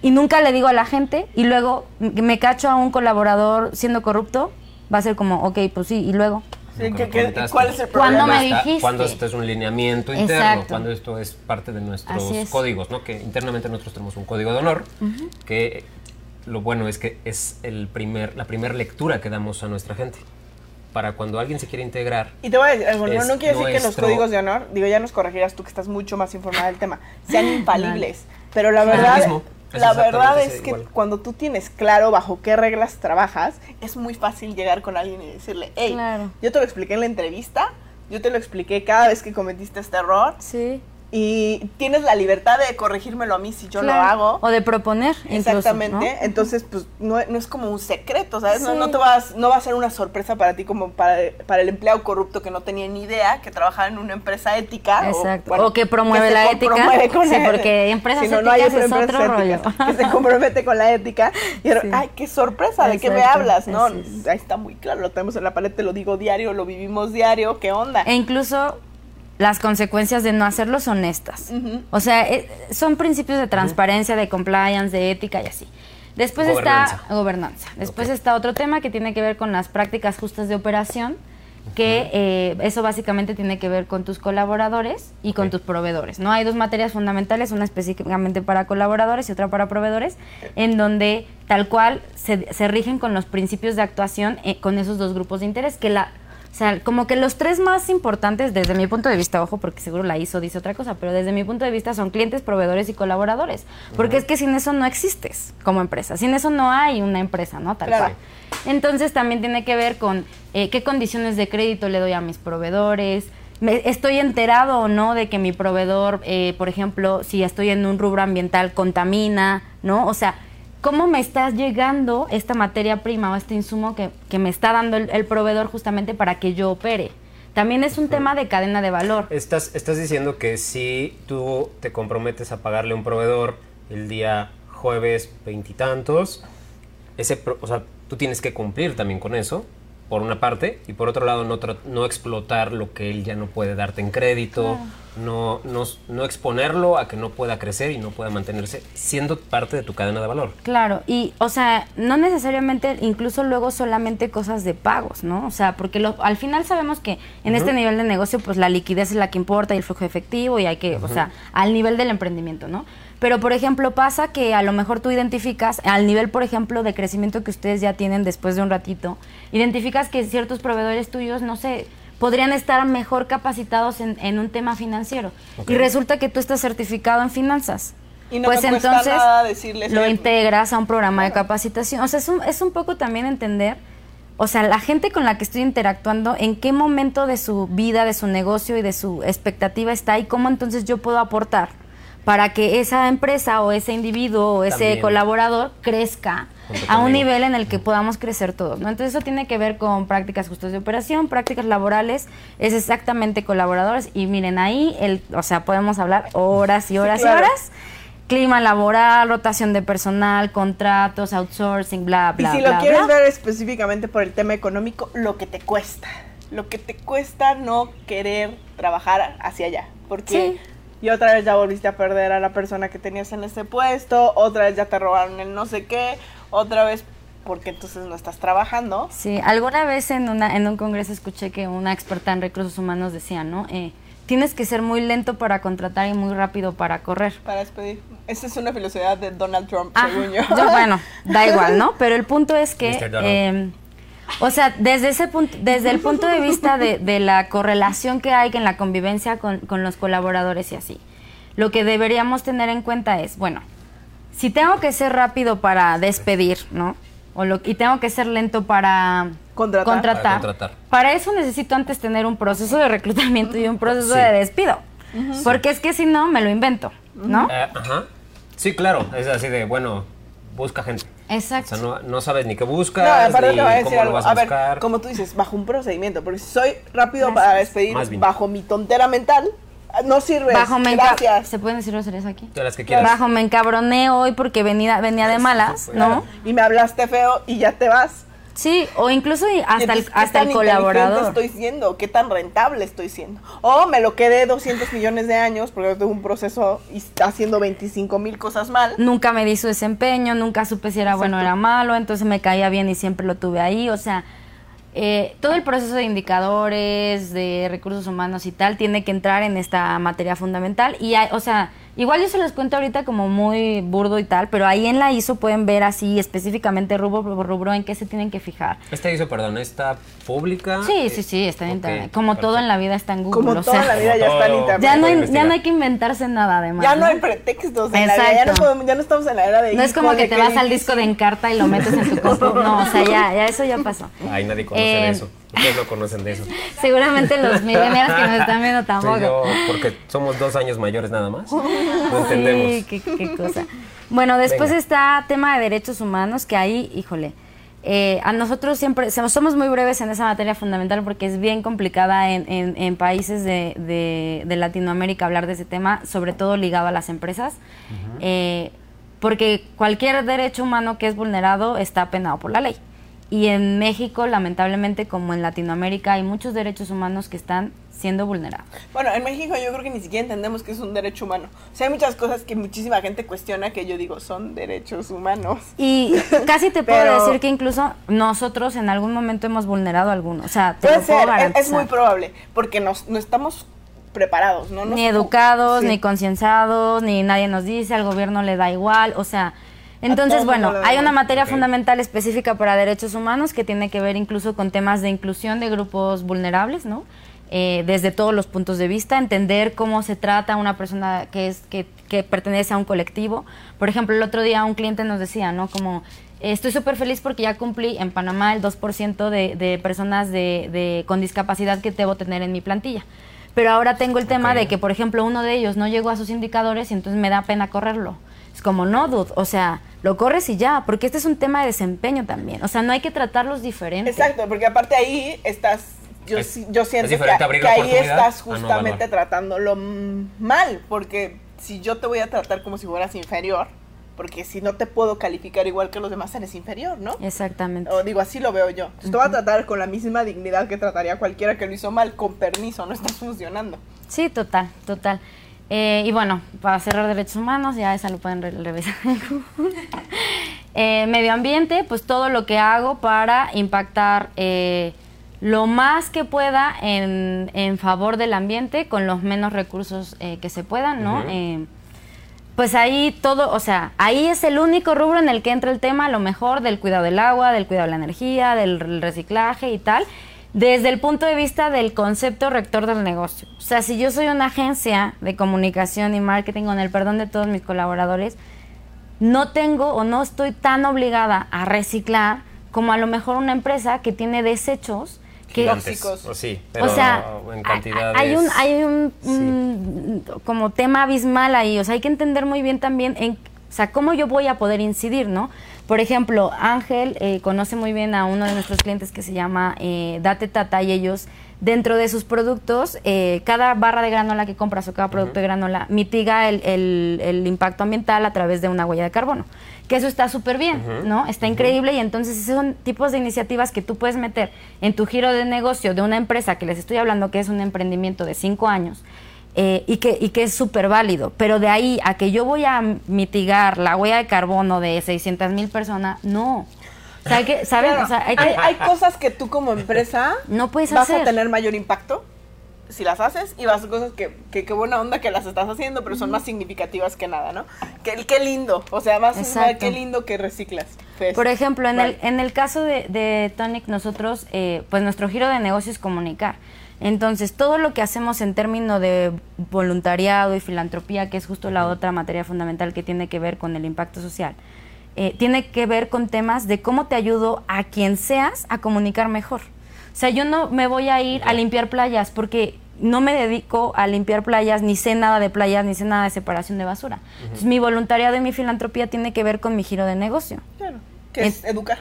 Y nunca le digo a la gente y luego me cacho a un colaborador siendo corrupto, va a ser como, ok, pues sí, y luego. Sí, Nunca que- me que- comentaste. ¿Cuál es el ¿Cuándo problema? me está- dijiste? Cuando esto es un lineamiento interno, Exacto. cuando esto es parte de nuestros códigos, ¿no? Que internamente nosotros tenemos un código de honor, que lo bueno es que es el primer, la primera lectura que damos a nuestra gente. Para cuando alguien se quiere integrar, Y te voy a decir algo, no, no quiere decir que los nuestro- códigos de honor, digo, ya nos corregirás tú que estás mucho más informada del tema, sean <laughs> infalibles. Pero la verdad, mismo, es la verdad es que igual. cuando tú tienes claro bajo qué reglas trabajas, es muy fácil llegar con alguien y decirle, hey, Claro. yo te lo expliqué en la entrevista, yo te lo expliqué cada vez que cometiste este error Sí. Y tienes la libertad de corregírmelo a mí si yo lo hago. O de proponer, incluso, Exactamente, ¿no? entonces pues no, no es como un secreto, ¿sabes? No, Sí. no te vas, no va a ser una sorpresa para ti como para, para el empleado corrupto que no tenía ni idea que trabajaba en una empresa ética. Exacto. bueno, O que promueve la ética. con Sí, la- porque empresas Si no, no hay éticas es otro rollo. éticas, Que se compromete con la ética. <laughs> Y era, Sí. ay, qué sorpresa, ¿de qué me hablas? No, ahí está muy claro, lo tenemos en la pared, te lo digo diario, lo vivimos diario, ¿qué onda? E incluso las consecuencias de no hacerlo son estas. O sea, eh, son principios de transparencia, de compliance, de ética y así. Después Gobernanza. está gobernanza. Después está otro tema que tiene que ver con las prácticas justas de operación, que eh, eso básicamente tiene que ver con tus colaboradores y con tus proveedores. No hay dos materias fundamentales, una específicamente para colaboradores y otra para proveedores, en donde tal cual se, se rigen con los principios de actuación eh, con esos dos grupos de interés, que la o sea, como que los tres más importantes desde mi punto de vista, ojo, porque seguro la ISO dice otra cosa, pero desde mi punto de vista son clientes, proveedores y colaboradores. Porque es que sin eso no existes como empresa, sin eso no hay una empresa, ¿no? Tal Claro. cual. Entonces también tiene que ver con eh, qué condiciones de crédito le doy a mis proveedores. Me- ¿Estoy enterado o no de que mi proveedor, eh, por ejemplo, si estoy en un rubro ambiental, contamina, ¿no? O sea, ¿cómo me está llegando esta materia prima o este insumo que, que me está dando el, el proveedor justamente para que yo opere? también es un tema de cadena de valor. Estás, estás diciendo que si tú te comprometes a pagarle a un proveedor el día jueves veintitantos, ese, pro- o sea, tú tienes que cumplir también con eso, por una parte, y por otro lado no, no explotar lo que él ya no puede darte en crédito, no, no, no exponerlo a que no pueda crecer y no pueda mantenerse siendo parte de tu cadena de valor. Claro, y o sea, no necesariamente, incluso luego solamente cosas de pagos, ¿no? O sea, porque lo- al final sabemos que en este nivel de negocio, pues la liquidez es la que importa y el flujo efectivo y hay que, o sea, al nivel del emprendimiento, ¿no? Pero, por ejemplo, pasa que a lo mejor tú identificas, al nivel, por ejemplo, de crecimiento que ustedes ya tienen después de un ratito, identificas que ciertos proveedores tuyos, no sé, podrían estar mejor capacitados en, en un tema financiero. Y resulta que tú estás certificado en finanzas. Y no pues me entonces nada decirles, lo "Oye, integras a un programa de capacitación. O sea, es un, es un poco también entender, o sea, la gente con la que estoy interactuando, en qué momento de su vida, de su negocio y de su expectativa está y cómo entonces yo puedo aportar para que esa empresa o ese individuo o ese También. colaborador crezca a un nivel en el que podamos crecer todos, ¿no? Entonces eso tiene que ver con prácticas justas de operación, prácticas laborales, es exactamente colaboradores y miren ahí, el, o sea, podemos hablar horas y horas claro. y horas. Clima laboral, rotación de personal, contratos, outsourcing, bla, Y bla, si bla, lo quieres bla. ver específicamente por el tema económico, lo que te cuesta. Lo que te cuesta no querer trabajar hacia allá. Porque Sí. Y otra vez ya volviste a perder a la persona que tenías en ese puesto, otra vez ya te robaron el no sé qué, otra vez porque entonces no estás trabajando. Sí, alguna vez en, una, en un congreso escuché que una experta en recursos humanos decía, ¿no? Eh, tienes que ser muy lento para contratar y muy rápido para correr. Para despedir. Esa es una filosofía de Donald Trump, Ajá. según yo. Yo, bueno, da <laughs> igual, ¿no? Pero el punto es que, o sea, desde ese punto, desde el punto de vista de, de la correlación que hay en la convivencia con, con los colaboradores y así, lo que deberíamos tener en cuenta es, bueno, si tengo que ser rápido para despedir, ¿no? O lo, y tengo que ser lento para Contratar. Para contratar. para eso necesito antes tener un proceso de reclutamiento y un proceso Sí. de despido. Porque es que si no, me lo invento, ¿no? Ajá. Sí, claro, es así de, bueno, busca gente. O Exacto. sea, no, no sabes ni qué No, buscas, aparte ni te voy a cómo lo algo. vas a, A ver, buscar. como tú dices, bajo un procedimiento, porque si soy rápido para despedir bajo mi tontera mental, no sirve. Bajo me Gracias. ¿Se pueden decir groserías aquí? De las que quieras. Bajo me encabroné hoy porque venía, venía de malas, ¿no? Y me hablaste feo y ya te vas. Sí, o incluso hasta el, entonces, ¿qué hasta tan el colaborador. estoy siendo? ¿Qué tan rentable estoy siendo? O me lo quedé 200 millones de años porque tuve un proceso y está haciendo 25 mil cosas mal. Nunca me di su desempeño, nunca supe si era bueno o era malo, entonces me caía bien y siempre lo tuve ahí. O sea, eh, todo el proceso de indicadores, de recursos humanos y tal, tiene que entrar en esta materia fundamental. Y, hay- o sea, igual yo se los cuento ahorita como muy burdo y tal, pero ahí en la ISO pueden ver así específicamente rubro por rubro en qué se tienen que fijar. Esta hizo, perdón, esta pública. Sí, Eh, sí, sí, está en ok, internet. Como todo perfecto. en la vida está en Google. Como o toda sea, la vida ya está en todo. internet. ya no, hay, ya no hay que inventarse nada además. Ya no hay pretextos en la vida, ya no, Exacto. podemos- ya no estamos en la era de No es como que te vas al disco de Encarta y lo metes en tu <laughs> compu. No, o sea, ya, ya eso ya pasó. Ay, nadie conoce Eh, de eso. Ustedes no conocen de eso. <laughs> Seguramente los millennials que nos están viendo Sí, tampoco. yo, porque somos dos años mayores nada más. No entendemos. Sí, qué, qué cosa. Bueno, después Venga. está tema de derechos humanos, que ahí, híjole, eh, a nosotros siempre somos muy breves en esa materia fundamental porque es bien complicada en, en- en países de, de- de Latinoamérica hablar de ese tema, sobre todo ligado a las empresas, eh, porque cualquier derecho humano que es vulnerado está penado por la ley. Y en México, lamentablemente, como en Latinoamérica, hay muchos derechos humanos que están siendo vulnerados. Bueno, en México yo creo que ni siquiera entendemos que es un derecho humano. O sea, hay muchas cosas que muchísima gente cuestiona que yo digo son derechos humanos. Y casi te <laughs> puedo Pero- decir que incluso nosotros en algún momento hemos vulnerado alguno. O sea, te Puede lo puedo ser, es- muy probable, porque nos, no estamos preparados, ¿no? Nos- ni educados, Sí. ni concienciados, ni nadie nos dice, al gobierno le da igual, o sea, entonces bueno, hay una materia fundamental específica para derechos humanos que tiene que ver incluso con temas de inclusión de grupos vulnerables, ¿no? Eh, desde todos los puntos de vista, entender cómo se trata a una persona que es que, que pertenece a un colectivo. Por ejemplo, el otro día un cliente nos decía, ¿no? Como eh, estoy súper feliz porque ya cumplí en Panamá el 2% de, de personas de, de- con discapacidad que debo tener en mi plantilla. Pero ahora tengo el tema de que, por ejemplo, uno de ellos no llegó a sus indicadores y entonces me da pena correrlo. Es como, no, dude, o sea, lo corres y ya, porque este es un tema de desempeño también. O sea, no hay que tratarlos diferentes. Exacto, porque aparte ahí estás yo, Es- sí- yo siento es que, diferente ahí estás no justamente evaluar. tratándolo mm, mal, porque si yo te voy a tratar como si fueras inferior, porque si no te puedo calificar igual que los demás, eres inferior, ¿no? Exactamente. O digo, así lo veo yo. Entonces te voy a tratar con la misma dignidad que trataría cualquiera que lo hizo mal, con permiso, no estás funcionando. Sí, total, total. Eh, y bueno, para cerrar derechos humanos, ya esa lo pueden re- revisar. <laughs> Eh, medio ambiente, pues todo lo que hago para impactar eh, lo más que pueda en, en favor del ambiente con los menos recursos eh, que se puedan, ¿no? Eh, pues ahí todo, o sea, ahí es el único rubro en el que entra el tema, a lo mejor, del cuidado del agua, del cuidado de la energía, del reciclaje y tal, desde el punto de vista del concepto rector del negocio. O sea, si yo soy una agencia de comunicación y marketing, con el perdón de todos mis colaboradores, no tengo o no estoy tan obligada a reciclar como a lo mejor una empresa que tiene desechos que Tóxicos. O sí, pero o sea, en hay- cantidades. hay un, hay un, Sí. un como tema abismal ahí, o sea, hay que entender muy bien también en, o sea, cómo yo voy a poder incidir, ¿no? Por ejemplo, Ángel eh, conoce muy bien a uno de nuestros clientes que se llama eh, Date Tata y ellos dentro de sus productos, eh, cada barra de granola que compras o cada producto de granola mitiga el, el- el impacto ambiental a través de una huella de carbono. Que eso está súper bien, ¿no? Está increíble y entonces esos son tipos de iniciativas que tú puedes meter en tu giro de negocio de una empresa que les estoy hablando que es un emprendimiento de cinco años eh, y, que, y que es súper válido. Pero de ahí a que yo voy a mitigar la huella de carbono de 600 mil personas, no. O sea, hay que, ¿saben? Claro, O sea, hay que- hay, hay cosas que tú como empresa No puedes vas hacer. a tener mayor impacto si las haces y vas a cosas que, que qué buena onda que las estás haciendo, pero son más significativas que nada, ¿no? Que, qué lindo, o sea, vas a Exacto. qué lindo que reciclas. Pues, Por ejemplo, en, vale. el, en el caso de, de Tonic, nosotros, eh, pues nuestro giro de negocio es comunicar. Entonces, todo lo que hacemos en términos de voluntariado y filantropía, que es justo la otra materia fundamental que tiene que ver con el impacto social, eh, tiene que ver con temas de cómo te ayudo a quien seas a comunicar mejor. O sea, yo no me voy a ir a limpiar playas porque no me dedico a limpiar playas, ni sé nada de playas, ni sé nada de separación de basura. Entonces, mi voluntariado y mi filantropía tiene que ver con mi giro de negocio Claro, que es educar.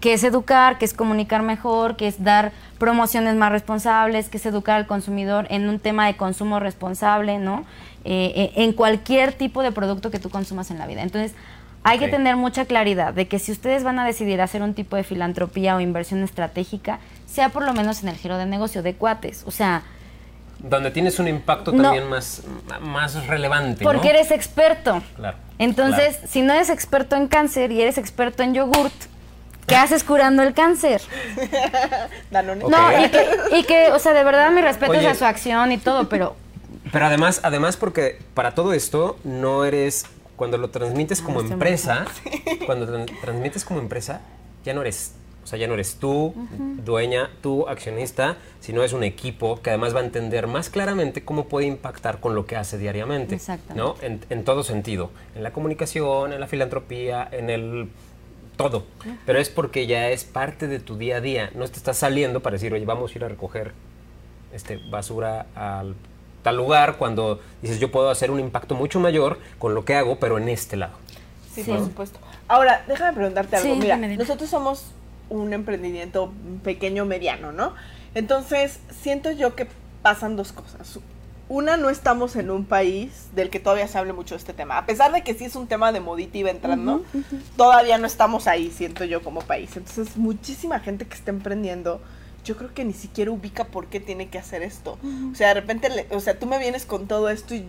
Que es educar, que es comunicar mejor, que es dar promociones más responsables, que es educar al consumidor en un tema de consumo responsable, ¿no? Eh, eh, en cualquier tipo de producto que tú consumas en la vida. Entonces, hay que tener mucha claridad de que si ustedes van a decidir hacer un tipo de filantropía o inversión estratégica, sea por lo menos en el giro de negocio de cuates. O sea, Donde tienes un impacto No. también más, más relevante. ¿no? porque eres experto. Claro. Entonces, si no eres experto en cáncer y eres experto en yogurt, ¿qué haces curando el cáncer? <laughs> Danone. No, y que, y que, o sea, de verdad mi respeto Oye. a su acción y todo, pero Pero además, además porque para todo esto no eres cuando lo transmites como empresa, cuando tran- transmites como empresa, ya no eres, o sea, ya no eres tú, dueña, tú accionista, sino es un equipo que además va a entender más claramente cómo puede impactar con lo que hace diariamente, Exactamente. ¿no? En, en todo sentido, en la comunicación, en la filantropía, en el todo. Pero es porque ya es parte de tu día a día. No te estás saliendo para decir, oye, vamos a ir a recoger este, basura al tal lugar cuando dices, yo puedo hacer un impacto mucho mayor con lo que hago, pero en este lado. Sí, por supuesto. Ahora, déjame preguntarte algo. Sí, Mira, nosotros somos un emprendimiento pequeño, mediano, ¿no? Entonces, siento yo que pasan dos cosas. Una, no estamos en un país del que todavía se hable mucho de este tema. A pesar de que sí es un tema de modita y va entrando, todavía no estamos ahí, siento yo, como país. Entonces, muchísima gente que está emprendiendo, yo creo que ni siquiera ubica por qué tiene que hacer esto. O sea, de repente, le- o sea, tú me vienes con todo esto y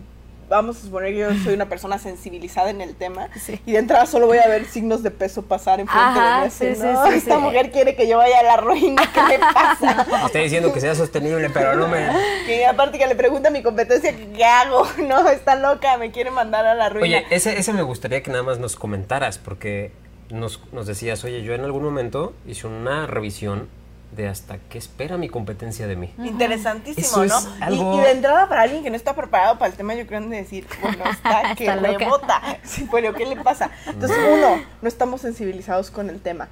vamos a suponer que yo soy una persona sensibilizada en el tema <laughs> Sí. y de entrada solo voy a ver signos de peso pasar enfrente Ajá, de mí. sí, ¿no? sí, Esta mujer quiere que yo vaya a la ruina, ¿qué le pasa? <laughs> Estoy diciendo que sea sostenible, pero no me... que aparte que le pregunta a mi competencia qué hago, <laughs> no, está loca, me quiere mandar a la ruina. Oye, ese, ese me gustaría que nada más nos comentaras, porque nos, nos decías, oye, yo en algún momento hice una revisión de hasta qué espera mi competencia de mí. Interesantísimo, Eso ¿no? Y- algo- Y, de entrada para alguien que no está preparado para el tema, yo creo en decir, bueno, está <laughs> que rebota. Sí, pero ¿qué le pasa? Entonces, uno, no estamos sensibilizados con el tema.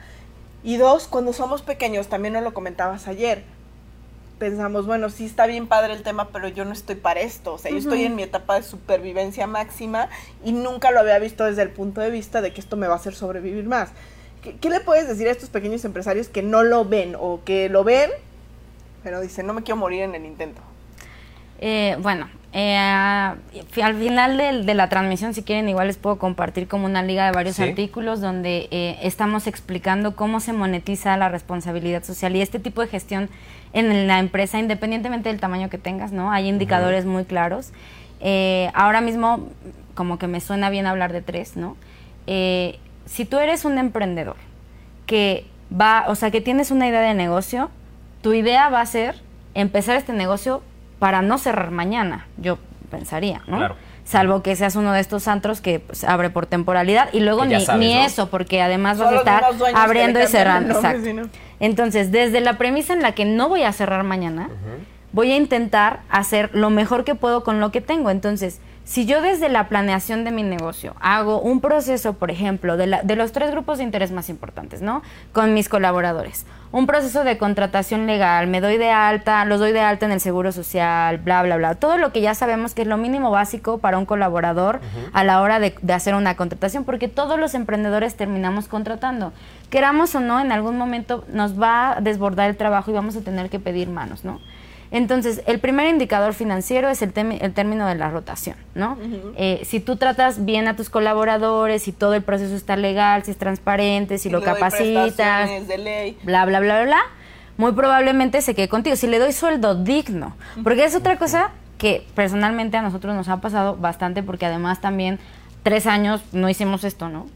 Y dos, cuando somos pequeños, también nos lo comentabas ayer, pensamos, bueno, sí está bien padre el tema, pero yo no estoy para esto. O sea, yo estoy en mi etapa de supervivencia máxima y nunca lo había visto desde el punto de vista de que esto me va a hacer sobrevivir más. ¿Qué, qué le puedes decir a estos pequeños empresarios que no lo ven o que lo ven, pero dice, no me quiero morir en el intento. Eh, bueno, eh, al final de, de, la transmisión, si quieren, igual les puedo compartir como una liga de varios Sí. artículos donde eh, estamos explicando cómo se monetiza la responsabilidad social y este tipo de gestión en la empresa, independientemente del tamaño que tengas, ¿no? Hay indicadores muy claros. Eh, ahora mismo, como que me suena bien hablar de tres, ¿no? Eh, si tú eres un emprendedor que va, o sea, que tienes una idea de negocio, tu idea va a ser empezar este negocio para no cerrar mañana, yo pensaría, ¿no? Claro. Salvo que seas uno de estos antros que pues, abre por temporalidad y luego ni, sabes, ni ¿no? eso, porque además vas a estar abriendo y cerrando. Exacto. Entonces, desde la premisa en la que no voy a cerrar mañana, voy a intentar hacer lo mejor que puedo con lo que tengo. Entonces, si yo desde la planeación de mi negocio hago un proceso, por ejemplo, de, la- de los tres grupos de interés más importantes, ¿no? Con mis colaboradores. Un proceso de contratación legal, me doy de alta, los doy de alta en el seguro social, bla, bla, bla. Todo lo que ya sabemos que es lo mínimo básico para un colaborador a la hora de, de hacer una contratación, porque todos los emprendedores terminamos contratando. Queramos o no, en algún momento nos va a desbordar el trabajo y vamos a tener que pedir manos, ¿no? Entonces, el primer indicador financiero es el, el término de la rotación, ¿no? Eh, si tú tratas bien a tus colaboradores, si todo el proceso está legal, si es transparente, si Y lo capacitas, de ley. bla, bla, bla, bla, bla, muy probablemente se quede contigo. Si le doy sueldo digno, porque es otra cosa que personalmente a nosotros nos ha pasado bastante, porque además también tres años no hicimos esto, ¿no?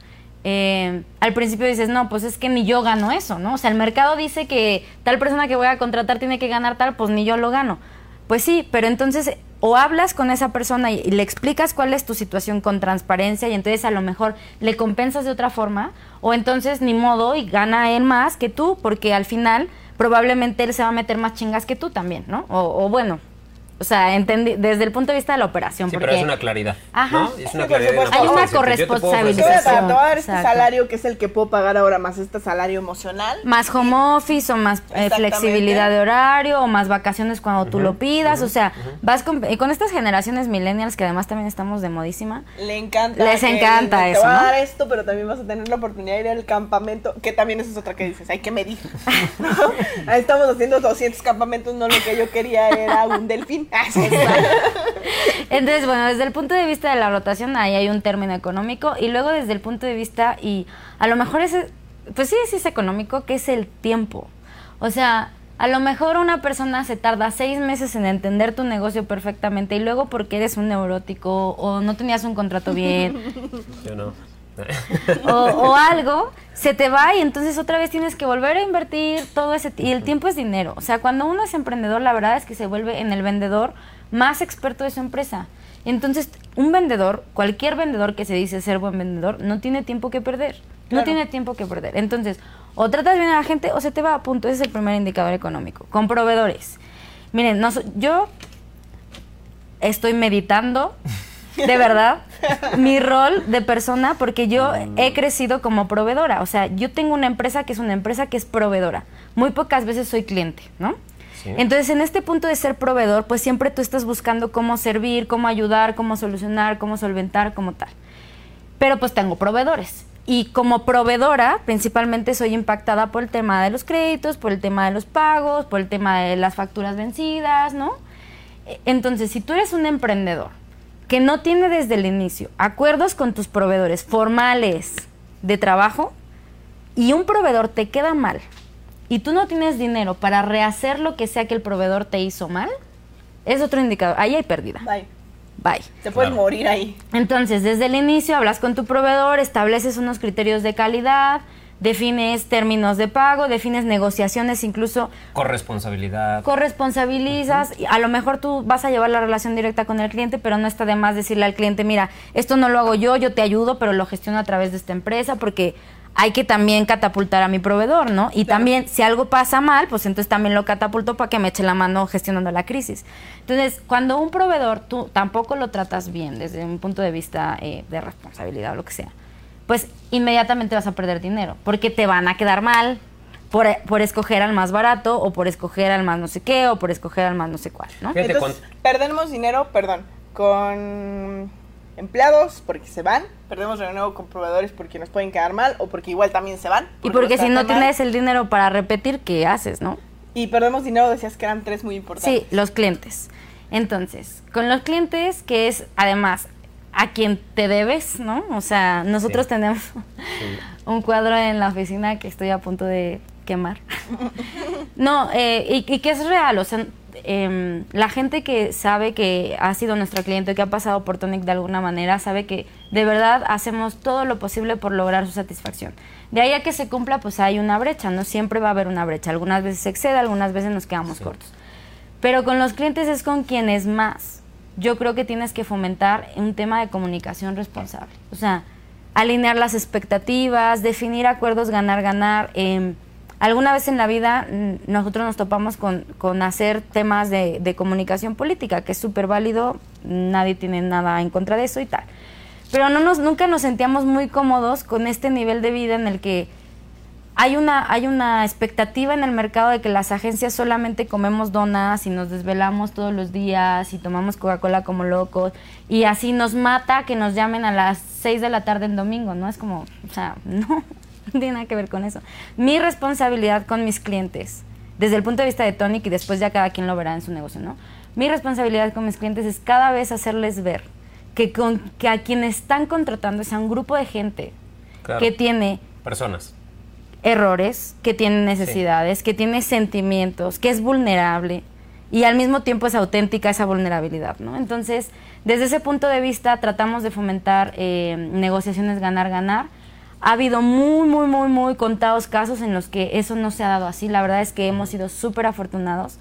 Eh, al principio dices, no, pues es que ni yo gano eso, ¿no? O sea, el mercado dice que tal persona que voy a contratar tiene que ganar tal, pues ni yo lo gano. Pues sí, pero entonces o hablas con esa persona y, le explicas cuál es tu situación con transparencia y entonces a lo mejor le compensas de otra forma o entonces ni modo y gana él más que tú porque al final probablemente él se va a meter más chingas que tú también, ¿no? O, o bueno, o sea, entendí, desde el punto de vista de la operación. Sí, porque pero es una claridad. Ajá. ¿no? Es una Sí, claridad. Hay una te Te a corresponsabilización. te voy a este salario que es el que puedo pagar ahora más este salario emocional. más home office o más eh, flexibilidad de horario o más vacaciones cuando tú lo pidas, o sea, vas con, y con estas generaciones millennials que además también estamos de modísima. Le encanta. Les encanta te eso, voy a ¿no? dar esto, pero también vas a tener la oportunidad de ir al campamento, que también esa es otra que dices, hay que medir. <laughs> ¿no? Ahí estamos haciendo 200 campamentos, no lo que yo quería era un delfín. Ah. <laughs> Entonces, bueno, desde el punto de vista de la rotación, ahí hay un término económico. Y luego desde el punto de vista, y a lo mejor es, pues sí, sí es económico, que es el tiempo. O sea, a lo mejor una persona se tarda seis meses en entender tu negocio perfectamente y luego porque eres un neurótico o no tenías un contrato bien <laughs> Yo no. <laughs> o, o algo, se te va y entonces otra vez tienes que volver a invertir todo ese y el tiempo es dinero. O sea, cuando uno es emprendedor, la verdad es que se vuelve en el vendedor más experto de su empresa. Entonces, un vendedor, cualquier vendedor que se dice ser buen vendedor, no tiene tiempo que perder. No tiene tiempo que perder. Entonces, o tratas bien a la gente o se te va a punto. Ese es el primer indicador económico. Con proveedores. Miren, no yo estoy meditando, de verdad, mi rol de persona, porque yo he crecido como proveedora. O sea, yo tengo una empresa que es una empresa que es proveedora. Muy pocas veces soy cliente, ¿no? Sí. Entonces, en este punto de ser proveedor, pues siempre tú estás buscando cómo servir, cómo ayudar, cómo solucionar, cómo solventar, como tal. Pero pues tengo proveedores. Y como proveedora, principalmente soy impactada por el tema de los créditos, por el tema de los pagos, por el tema de las facturas vencidas, ¿no? Entonces, si tú eres un emprendedor que no tiene desde el inicio acuerdos con tus proveedores formales de trabajo y un proveedor te queda mal y tú no tienes dinero para rehacer lo que sea que el proveedor te hizo mal, es otro indicador. Ahí hay pérdida. Bye. Bye. Te puedes Claro. morir ahí. Entonces, desde el inicio hablas con tu proveedor, estableces unos criterios de calidad, defines términos de pago, defines negociaciones, incluso Corresponsabilidad. corresponsabilizas. y A lo mejor tú vas a llevar la relación directa con el cliente, pero no está de más decirle al cliente, mira, esto no lo hago yo, yo te ayudo, pero lo gestiono a través de esta empresa, porque hay que también catapultar a mi proveedor, ¿no? Y también, si algo pasa mal, pues entonces también lo catapulto para que me eche la mano gestionando la crisis. Entonces, cuando un proveedor tú tampoco lo tratas bien desde un punto de vista eh, de responsabilidad o lo que sea, pues inmediatamente vas a perder dinero, porque te van a quedar mal por, por escoger al más barato o por escoger al más no sé qué o por escoger al más no sé cuál, ¿no? Entonces, perdemos dinero, perdón, con empleados porque se van, perdemos de nuevo con proveedores porque nos pueden quedar mal o porque igual también se van. Y porque si no mal. tienes el dinero para repetir, ¿qué haces, no? Y perdemos dinero, decías que eran tres muy importantes. Sí, los clientes. Entonces, con los clientes, que es además a quien te debes, ¿no? O sea, nosotros Sí. tenemos un cuadro en la oficina que estoy a punto de quemar. <laughs> no, eh, y, y que es real, o sea, em, la gente que sabe que ha sido nuestro cliente, que ha pasado por Tonic de alguna manera, sabe que de verdad hacemos todo lo posible por lograr su satisfacción. De ahí a que se cumpla, pues hay una brecha, ¿no? Siempre va a haber una brecha. Algunas veces se excede, algunas veces nos quedamos cortos. Pero con los clientes es con quienes más. Yo creo que tienes que fomentar un tema de comunicación responsable. O sea, alinear las expectativas, definir acuerdos ganar-ganar. Eh, alguna vez en la vida mm, nosotros nos topamos con, con hacer temas de, de comunicación política, que es súper válido, nadie tiene nada en contra de eso y tal. Pero no nos, nunca nos sentíamos muy cómodos con este nivel de vida en el que hay una, hay una expectativa en el mercado de que las agencias solamente comemos donas y nos desvelamos todos los días y tomamos Coca-Cola como locos y así nos mata que nos llamen a las 6 de la tarde en domingo, ¿no? Es como, o sea, <laughs> no, no tiene nada que ver con eso. Mi responsabilidad con mis clientes, desde el punto de vista de Tonic y después ya cada quien lo verá en su negocio, ¿no? Mi responsabilidad con mis clientes es cada vez hacerles ver que, con, que a quienes están contratando es a un grupo de gente Claro. que tiene Personas. Errores, que tiene necesidades, que tiene sentimientos, que es vulnerable y al mismo tiempo es auténtica esa vulnerabilidad, ¿no? Entonces, desde ese punto de vista tratamos de fomentar eh, negociaciones ganar-ganar. Ha habido muy, muy, muy, muy contados casos en los que eso no se ha dado así. La verdad es que hemos sido súper afortunados,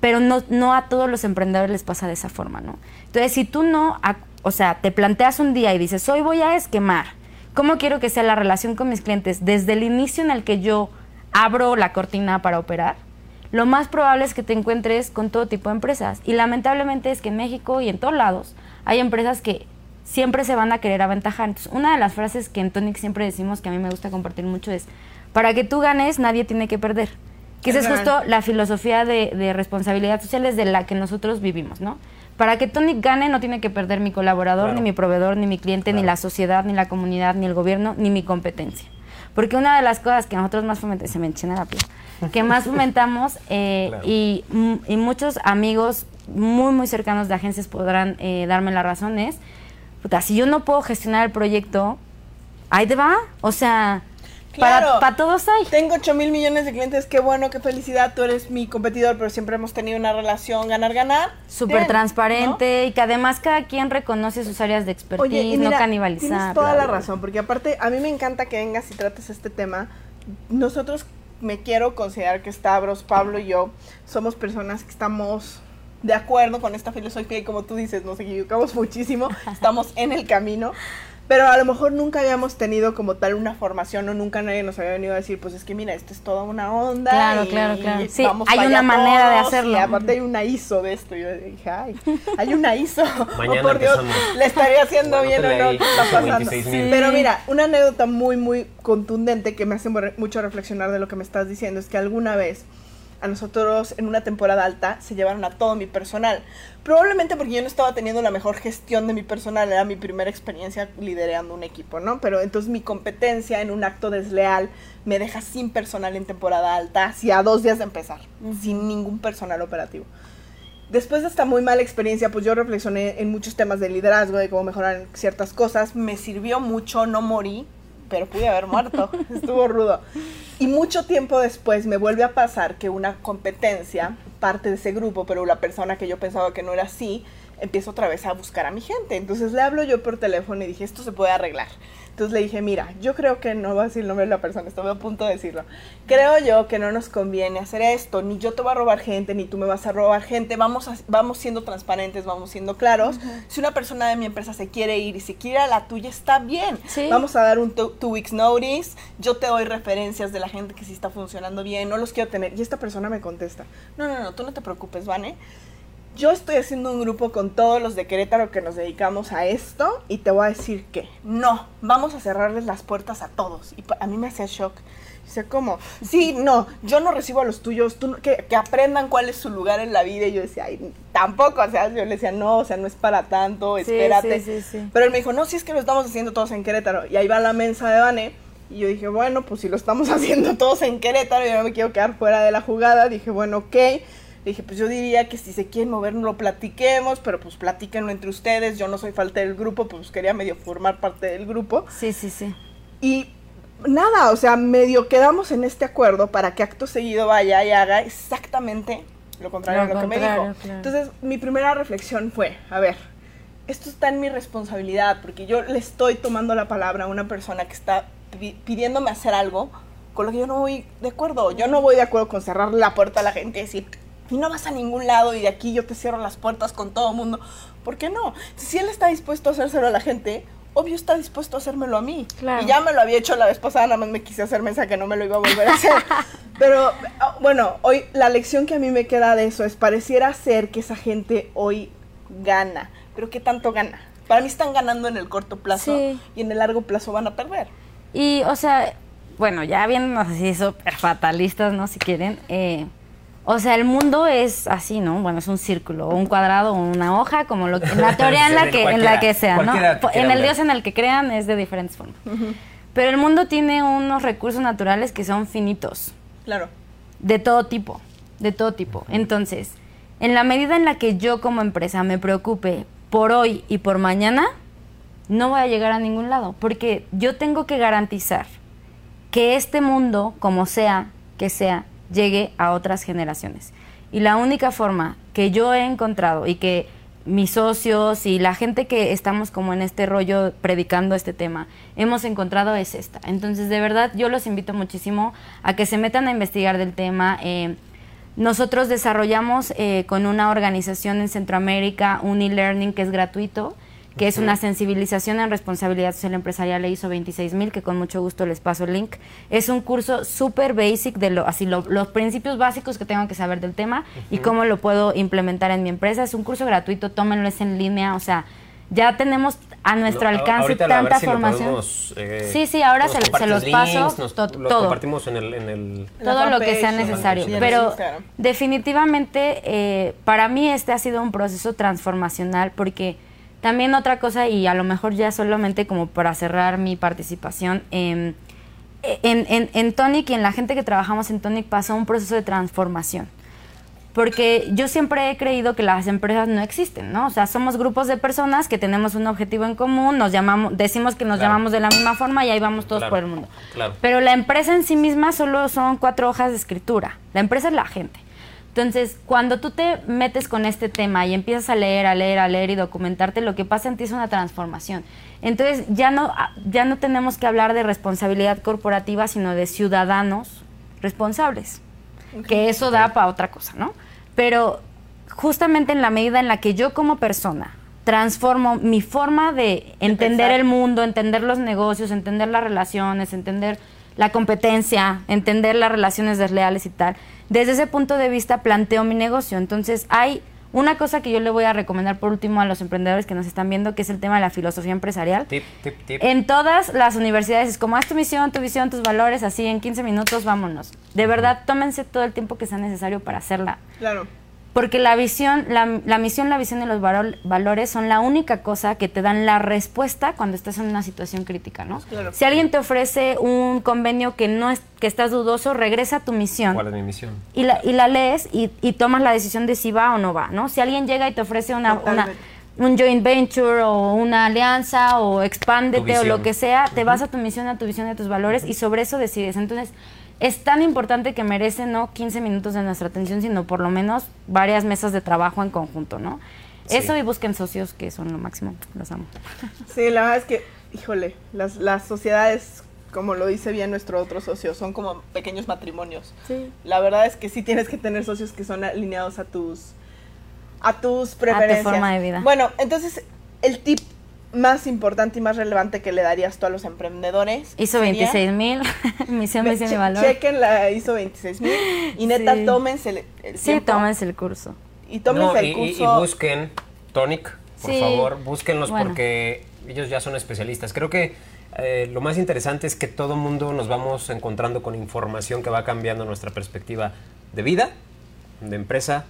pero no, no a todos los emprendedores les pasa de esa forma, ¿no? Entonces, si tú no, o sea, te planteas un día y dices, hoy voy a esquemar, ¿cómo quiero que sea la relación con mis clientes desde el inicio en el que yo abro la cortina para operar? Lo más probable es que te encuentres con todo tipo de empresas. Y lamentablemente es que en México y en todos lados hay empresas que siempre se van a querer aventajar. Entonces, una de las frases que en Tonic siempre decimos que a mí me gusta compartir mucho es, para que tú ganes, nadie tiene que perder. Que esa es justo la filosofía de, de responsabilidad social desde la que nosotros vivimos, ¿no? Para que Tonic gane no tiene que perder mi colaborador, Claro. ni mi proveedor, ni mi cliente, ni la sociedad, ni la comunidad, ni el gobierno, ni mi competencia. Porque una de las cosas que nosotros más fomentamos, se me enchina la piel, que más <laughs> fomentamos eh, Claro. y, y muchos amigos muy, muy cercanos de agencias podrán eh, darme la razón es, puta, si yo no puedo gestionar el proyecto, ahí te va. O sea, Claro. para, para todos hay. Tengo 8 mil millones de clientes, qué bueno, qué felicidad, tú eres mi competidor, pero siempre hemos tenido una relación ganar-ganar. Súper Bien, transparente y que además cada quien reconoce sus áreas de ¿no? expertise, Oye, y no mira, canibalizar. tienes toda bla, la bla, bla. razón, porque aparte a mí me encanta que vengas y trates este tema. Nosotros me quiero considerar que Stavros, Pablo y yo somos personas que estamos de acuerdo con esta filosofía y como tú dices, nos equivocamos muchísimo, <laughs> estamos en el camino. Pero a lo mejor nunca habíamos tenido como tal una formación o nunca nadie nos había venido a decir, pues es que mira, esto es toda una onda. Claro, y claro, claro. Sí, vamos hay una manera de todos", hacerlo. Y aparte hay una ISO de esto. Yo dije, ay, <laughs> hay una ISO. <laughs> Mañana oh, por Dios, empezamos. le estaría haciendo Bueno, bien o no, leí, ¿qué está pasando? 26,000. Pero mira, una anécdota muy, muy contundente que me hace mucho reflexionar de lo que me estás diciendo es que alguna vez a nosotros en una temporada alta se llevaron a todo mi personal. Probablemente porque yo no estaba teniendo la mejor gestión de mi personal, era mi primera experiencia liderando un equipo, ¿no? Pero entonces mi competencia en un acto desleal me deja sin personal en temporada alta, hacia dos días de empezar, sin ningún personal operativo. Después de esta muy mala experiencia, pues yo reflexioné en muchos temas de liderazgo, de cómo mejorar ciertas cosas. Me sirvió mucho, no morí, pero pude haber muerto. <laughs> Estuvo rudo. Y mucho tiempo después me vuelve a pasar que una competencia, parte de ese grupo, pero la persona que yo pensaba que no era así, empiezo otra vez a buscar a mi gente. Entonces le hablo yo por teléfono y dije, esto se puede arreglar. Entonces le dije, mira, yo creo que no va a decir el nombre de la persona, estoy a punto de decirlo. Creo yo que no nos conviene hacer esto, ni yo te voy a robar gente, ni tú me vas a robar gente, vamos, a- vamos siendo transparentes, vamos siendo claros. Si una persona de mi empresa se quiere ir y se quiere a la tuya, está bien. Sí. Vamos a dar un two, two weeks notice, yo te doy referencias de la gente que sí está funcionando bien, no los quiero tener. Y esta persona me contesta, no, no, no, tú no te preocupes, Vane. Yo estoy haciendo un grupo con todos los de Querétaro que nos dedicamos a esto y te voy a decir que no, vamos a cerrarles las puertas a todos. Y a mí me hacía shock. Dice, ¿cómo? Sí, no, yo no recibo a los tuyos, tú no- que, que aprendan cuál es su lugar en la vida. Y yo decía, ay, tampoco, o sea, yo le decía, no, o sea, no es para tanto, espérate. sí, sí, sí. Pero él me dijo, no, si es que lo estamos haciendo todos en Querétaro. Y ahí va la mensa de Vane. Y yo dije, bueno, pues si lo estamos <laughs> haciendo todos en Querétaro, yo no me quiero quedar fuera de la jugada. Dije, bueno, ok. Dije, pues yo diría que si se quieren mover no lo platiquemos, pero pues platíquenlo entre ustedes. Yo no soy falta del grupo, pues quería medio formar parte del grupo. Sí, sí, sí. Y nada, o sea, medio quedamos en este acuerdo para que acto seguido vaya y haga exactamente lo contrario Lo a lo que me dijo. claro. Entonces, mi primera reflexión fue, a ver, esto está en mi responsabilidad, porque yo le estoy tomando la palabra a una persona que está pi- pidiéndome hacer algo con lo que yo no voy de acuerdo. Yo no voy de acuerdo con cerrar la puerta a la gente y decir, y no vas a ningún lado y de aquí yo te cierro las puertas con todo el mundo. ¿Por qué no? Si él está dispuesto a hacérselo a la gente, obvio está dispuesto a hacérmelo a mí. Claro. Y ya me lo había hecho la vez pasada, nada más me quise hacer mensaje que no me lo iba a volver a hacer. <laughs> Pero ah, bueno, hoy la lección que a mí me queda de eso es, pareciera ser que esa gente hoy gana. Pero ¿qué tanto gana? Para mí están ganando en el corto plazo Sí. y en el largo plazo van a perder. Y, o sea, bueno, ya viéndonos así súper fatalistas, ¿no? Si quieren. eh, o sea, el mundo es así, ¿no? Bueno, es un círculo, un cuadrado, o una hoja, como lo que, en la teoría en la <laughs> que, en la que sea, ¿no? En el dios en el que crean es de diferentes formas. Pero el mundo tiene unos recursos naturales que son finitos. Claro. De todo tipo, de todo tipo. Entonces, en la medida en la que yo como empresa me preocupe por hoy y por mañana, no voy a llegar a ningún lado, porque yo tengo que garantizar que este mundo, como sea que sea, llegue a otras generaciones. Y la única forma que yo he encontrado y que mis socios y la gente que estamos como en este rollo predicando este tema hemos encontrado es esta. Entonces, de verdad, yo los invito muchísimo a que se metan a investigar del tema. Eh, nosotros desarrollamos eh, con una organización en Centroamérica un e-learning que es gratuito, que es una sensibilización en responsabilidad social empresarial le hizo 26000 que con mucho gusto les paso el link. Es un curso súper basic de lo, así lo- los principios básicos que tengo que saber del tema y cómo lo puedo implementar en mi empresa. Es un curso gratuito, tómenlo, es en línea, o sea, ya tenemos a nuestro No, alcance ahorita a ver tanta si formación. podemos, eh, sí, sí, ahora se, los paso links, nos- to- lo todo compartimos en el, en el todo lo que sea necesario. Pero definitivamente eh, para mí este ha sido un proceso transformacional porque también otra cosa, y a lo mejor ya solamente como para cerrar mi participación, em, en, en, en Tonic y en la gente que trabajamos en Tonic pasó un proceso de transformación. Porque yo siempre he creído que las empresas no existen, ¿no? O sea, somos grupos de personas que tenemos un objetivo en común, nos llamamos, decimos que nos Claro. llamamos de la misma forma y ahí vamos todos Claro, por el mundo. claro. Pero la empresa en sí misma solo son cuatro hojas de escritura. La empresa es la gente. Entonces, cuando tú te metes con este tema y empiezas a leer, a leer, a leer y documentarte, lo que pasa en ti es una transformación. Entonces, ya no, ya no tenemos que hablar de responsabilidad corporativa, sino de ciudadanos responsables. Que eso da para otra cosa, ¿no? Pero justamente en la medida en la que yo como persona transformo mi forma de entender el mundo, entender los negocios, entender las relaciones, entender la competencia, entender las relaciones desleales y tal. Desde ese punto de vista planteo mi negocio. Entonces hay una cosa que yo le voy a recomendar por último a los emprendedores que nos están viendo, que es el tema de la filosofía empresarial. tip, tip, tip. En todas las universidades es como haz tu misión, tu visión, tus valores, así en 15 minutos vámonos. De verdad, tómense todo el tiempo que sea necesario para hacerla. Claro. Porque la visión, la, la misión, la visión y los valo- valores son la única cosa que te dan la respuesta cuando estás en una situación crítica, ¿no? Claro. Si alguien te ofrece un convenio que no es, que estás dudoso, regresa a tu misión ¿Cuál es mi misión? y la, y la lees y, y tomas la decisión de si va o no va, ¿no? Si alguien llega y te ofrece una, una- un joint venture o una alianza o expándete o lo que sea, te vas a tu misión, a tu visión, a tus valores y sobre eso decides. Entonces, es tan importante que merece no 15 minutos de nuestra atención, sino por lo menos varias mesas de trabajo en conjunto, ¿no? Sí. Eso y busquen socios que son lo máximo, los amo. <laughs> Sí, la verdad es que, híjole, las, las sociedades, como lo dice bien nuestro otro socio, son como pequeños matrimonios. Sí. La verdad es que sí tienes que tener socios que son alineados a tus a tus preferencias. forma de vida. Bueno, entonces el tip más importante y más relevante que le darías tú a los emprendedores Hizo sería- 26 mil, <laughs> misión, visión y valor. Chequen la ISO 26000 y neta Sí. tómense el, el Sí, tiempo tómense el curso. y tómense No, el y, y- curso. y busquen Tonic, por Sí. favor, búsquenlos Bueno. porque ellos ya son especialistas. Creo que eh, lo más interesante es que todo mundo nos vamos encontrando con información que va cambiando nuestra perspectiva de vida, de empresa,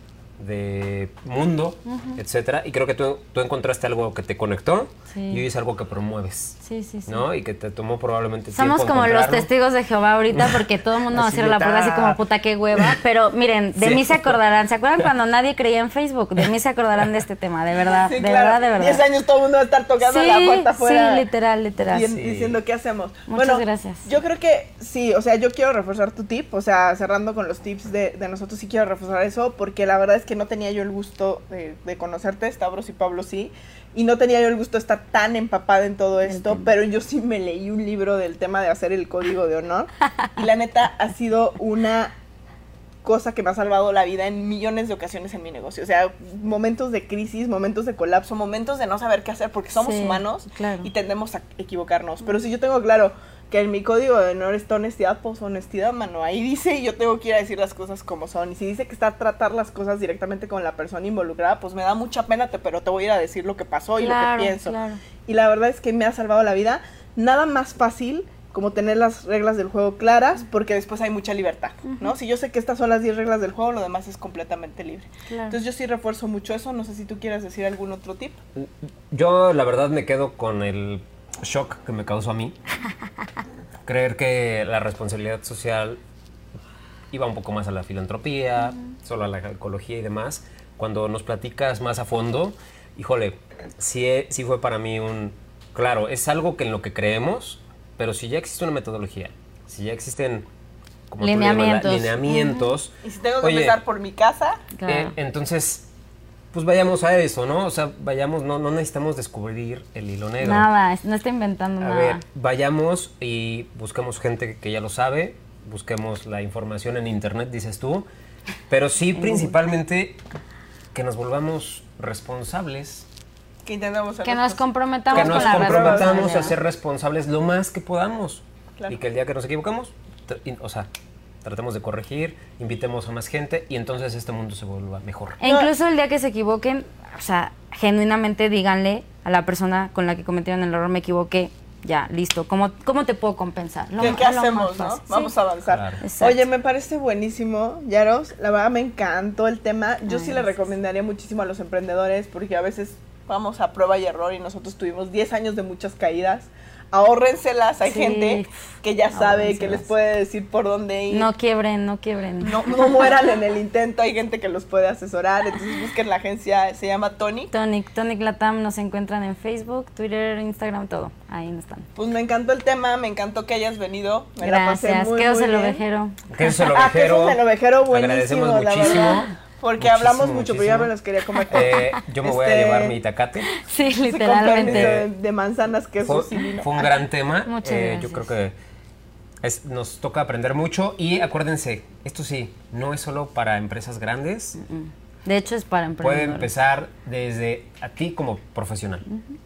de mundo, etcétera. Y creo que tú, tú encontraste algo que te conectó Sí. y hoy es algo que promueves, Sí, sí, sí. ¿no? Y que te tomó probablemente Somos tiempo como los testigos de Jehová ahorita <laughs> porque todo el mundo va a cierra la puerta así como puta qué hueva. Pero miren, de <laughs> Sí. mí se acordarán. ¿Se acuerdan cuando nadie creía en Facebook? De mí se acordarán de este tema, de verdad, Sí, de claro. verdad, de verdad. 10 años todo el mundo va a estar tocando sí, la puerta afuera. sí, literal, literal. y en- Sí. diciendo qué hacemos. Muchas bueno, gracias. Yo creo que sí, o sea, yo quiero reforzar tu tip, o sea, cerrando con los tips de, de nosotros, sí quiero reforzar eso, porque la verdad es que no tenía yo el gusto de, de conocerte, Stavros y Pablo sí, y no tenía yo el gusto de estar tan empapada en todo esto, pero yo sí me leí un libro del tema de hacer el código de honor, y la neta ha sido una cosa que me ha salvado la vida en millones de ocasiones en mi negocio. O sea, momentos de crisis, momentos de colapso, momentos de no saber qué hacer porque somos Sí, humanos claro. y tendemos a equivocarnos. Pero si yo tengo claro que en mi código de honor está honestidad, pues honestidad, mano. Ahí dice y yo tengo que ir a decir las cosas como son. Y si dice que está a tratar las cosas directamente con la persona involucrada, pues me da mucha pena, te- pero te voy a ir a decir lo que pasó y Claro, lo que pienso. claro. Y la verdad es que me ha salvado la vida. Nada más fácil como tener las reglas del juego claras, porque después hay mucha libertad, ¿no? Si yo sé que estas son las 10 reglas del juego, lo demás es completamente libre. Claro. Entonces yo sí refuerzo mucho eso, no sé si tú quieres decir algún otro tip. Yo la verdad me quedo con el shock que me causó a mí. <laughs> Creer que la responsabilidad social iba un poco más a la filantropía, solo a la ecología y demás. Cuando nos platicas más a fondo, híjole, sí, sí fue para mí un... Claro, es algo que en lo que creemos, pero si ya existe una metodología, si ya existen... Como le llamas, la- Lineamientos. Y lineamientos. si tengo que oye, empezar por mi casa, Claro. eh, entonces, pues vayamos a eso, ¿no? O sea, vayamos, no, no necesitamos descubrir el hilo negro. Nada, no está inventando A nada. ver, vayamos y busquemos gente que ya lo sabe, busquemos la información en internet, dices tú, pero sí <laughs> principalmente que nos volvamos responsables, que intentamos hacer que nos comprometamos que nos con la comprometamos a ser responsables lo más que podamos Claro. y que el día que nos equivocamos, o sea, tratemos de corregir, invitemos a más gente y entonces este mundo se vuelva mejor. E incluso el día que se equivoquen, o sea, genuinamente díganle a la persona con la que cometieron el error, me equivoqué, ya, listo. ¿Cómo, cómo te puedo compensar? Lo- ¿Qué, qué hacemos, no? Vamos Sí. a avanzar. Claro. Oye, me parece buenísimo, Yaros. La verdad me encantó el tema. Yo sí le recomendaría muchísimo a los emprendedores porque a veces vamos a prueba y error y nosotros tuvimos 10 años de muchas caídas. Ahórrenselas, hay Sí, gente que ya sabe, que les puede decir por dónde ir. No quiebren, no quiebren. No, no <laughs> mueran en el intento, hay gente que los puede asesorar. Entonces busquen la agencia, se llama Tony. Tonic, Tonic Latam nos encuentran en Facebook, Twitter, Instagram, todo. Ahí están. Pues me encantó el tema, me encantó que hayas venido. Me la pasé Gracias. muy, Quedos muy el bien. ovejero. Que es el Ah, que ovejero. el ovejero buenísimo, Agradecemos la muchísimo. verdad. Porque Muchísimo, hablamos mucho, pero ya me los quería comer. Eh, yo me voy a Este, llevar mi itacate. Sí, <laughs> literalmente. de, de manzanas, queso, Fue, y vino. fue un gran tema. Muchas Eh, yo gracias. creo que es- nos toca aprender mucho. Y acuérdense, esto sí, no es solo para empresas grandes. De hecho, es para Puede emprendedores. empezar desde a ti como profesional,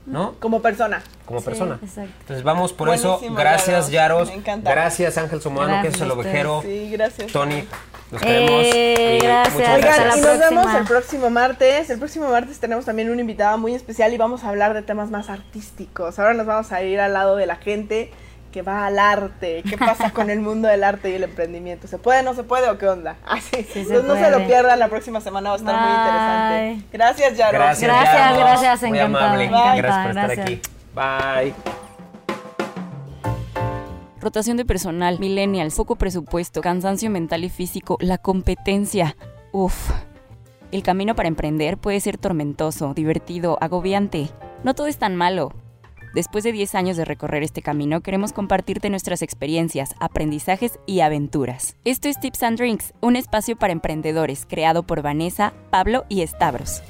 ¿no? Como persona. Como Sí, persona. exacto. Entonces vamos por eso. Gracias, Yaros. Yaros. Me encanta. Gracias, Ángel Somano, que es el ovejero. Sí, gracias. Tony, los queremos. Eh, gracias. Hasta Oigan, la y nos próxima. vemos el próximo martes. El próximo martes tenemos también una invitada muy especial y vamos a hablar de temas más artísticos. Ahora nos vamos a ir al lado de la gente que va al arte. ¿Qué pasa <laughs> con el mundo del arte y el emprendimiento? ¿Se puede, no se puede o qué onda? Así. Sí se Entonces no se lo pierdan, la próxima semana va a estar muy interesante. Gracias, Yaro. Gracias, Gracias, gracias, Muy encantada, amable. encantada, Gracias por estar aquí. Bye. Rotación de personal, millennials, poco presupuesto, cansancio mental y físico, la competencia. Uf. El camino para emprender puede ser tormentoso, divertido, agobiante. No todo es tan malo. Después de 10 años de recorrer este camino, queremos compartirte nuestras experiencias, aprendizajes y aventuras. Esto es Tips and Drinks, un espacio para emprendedores creado por Vanessa, Pablo y Stavros.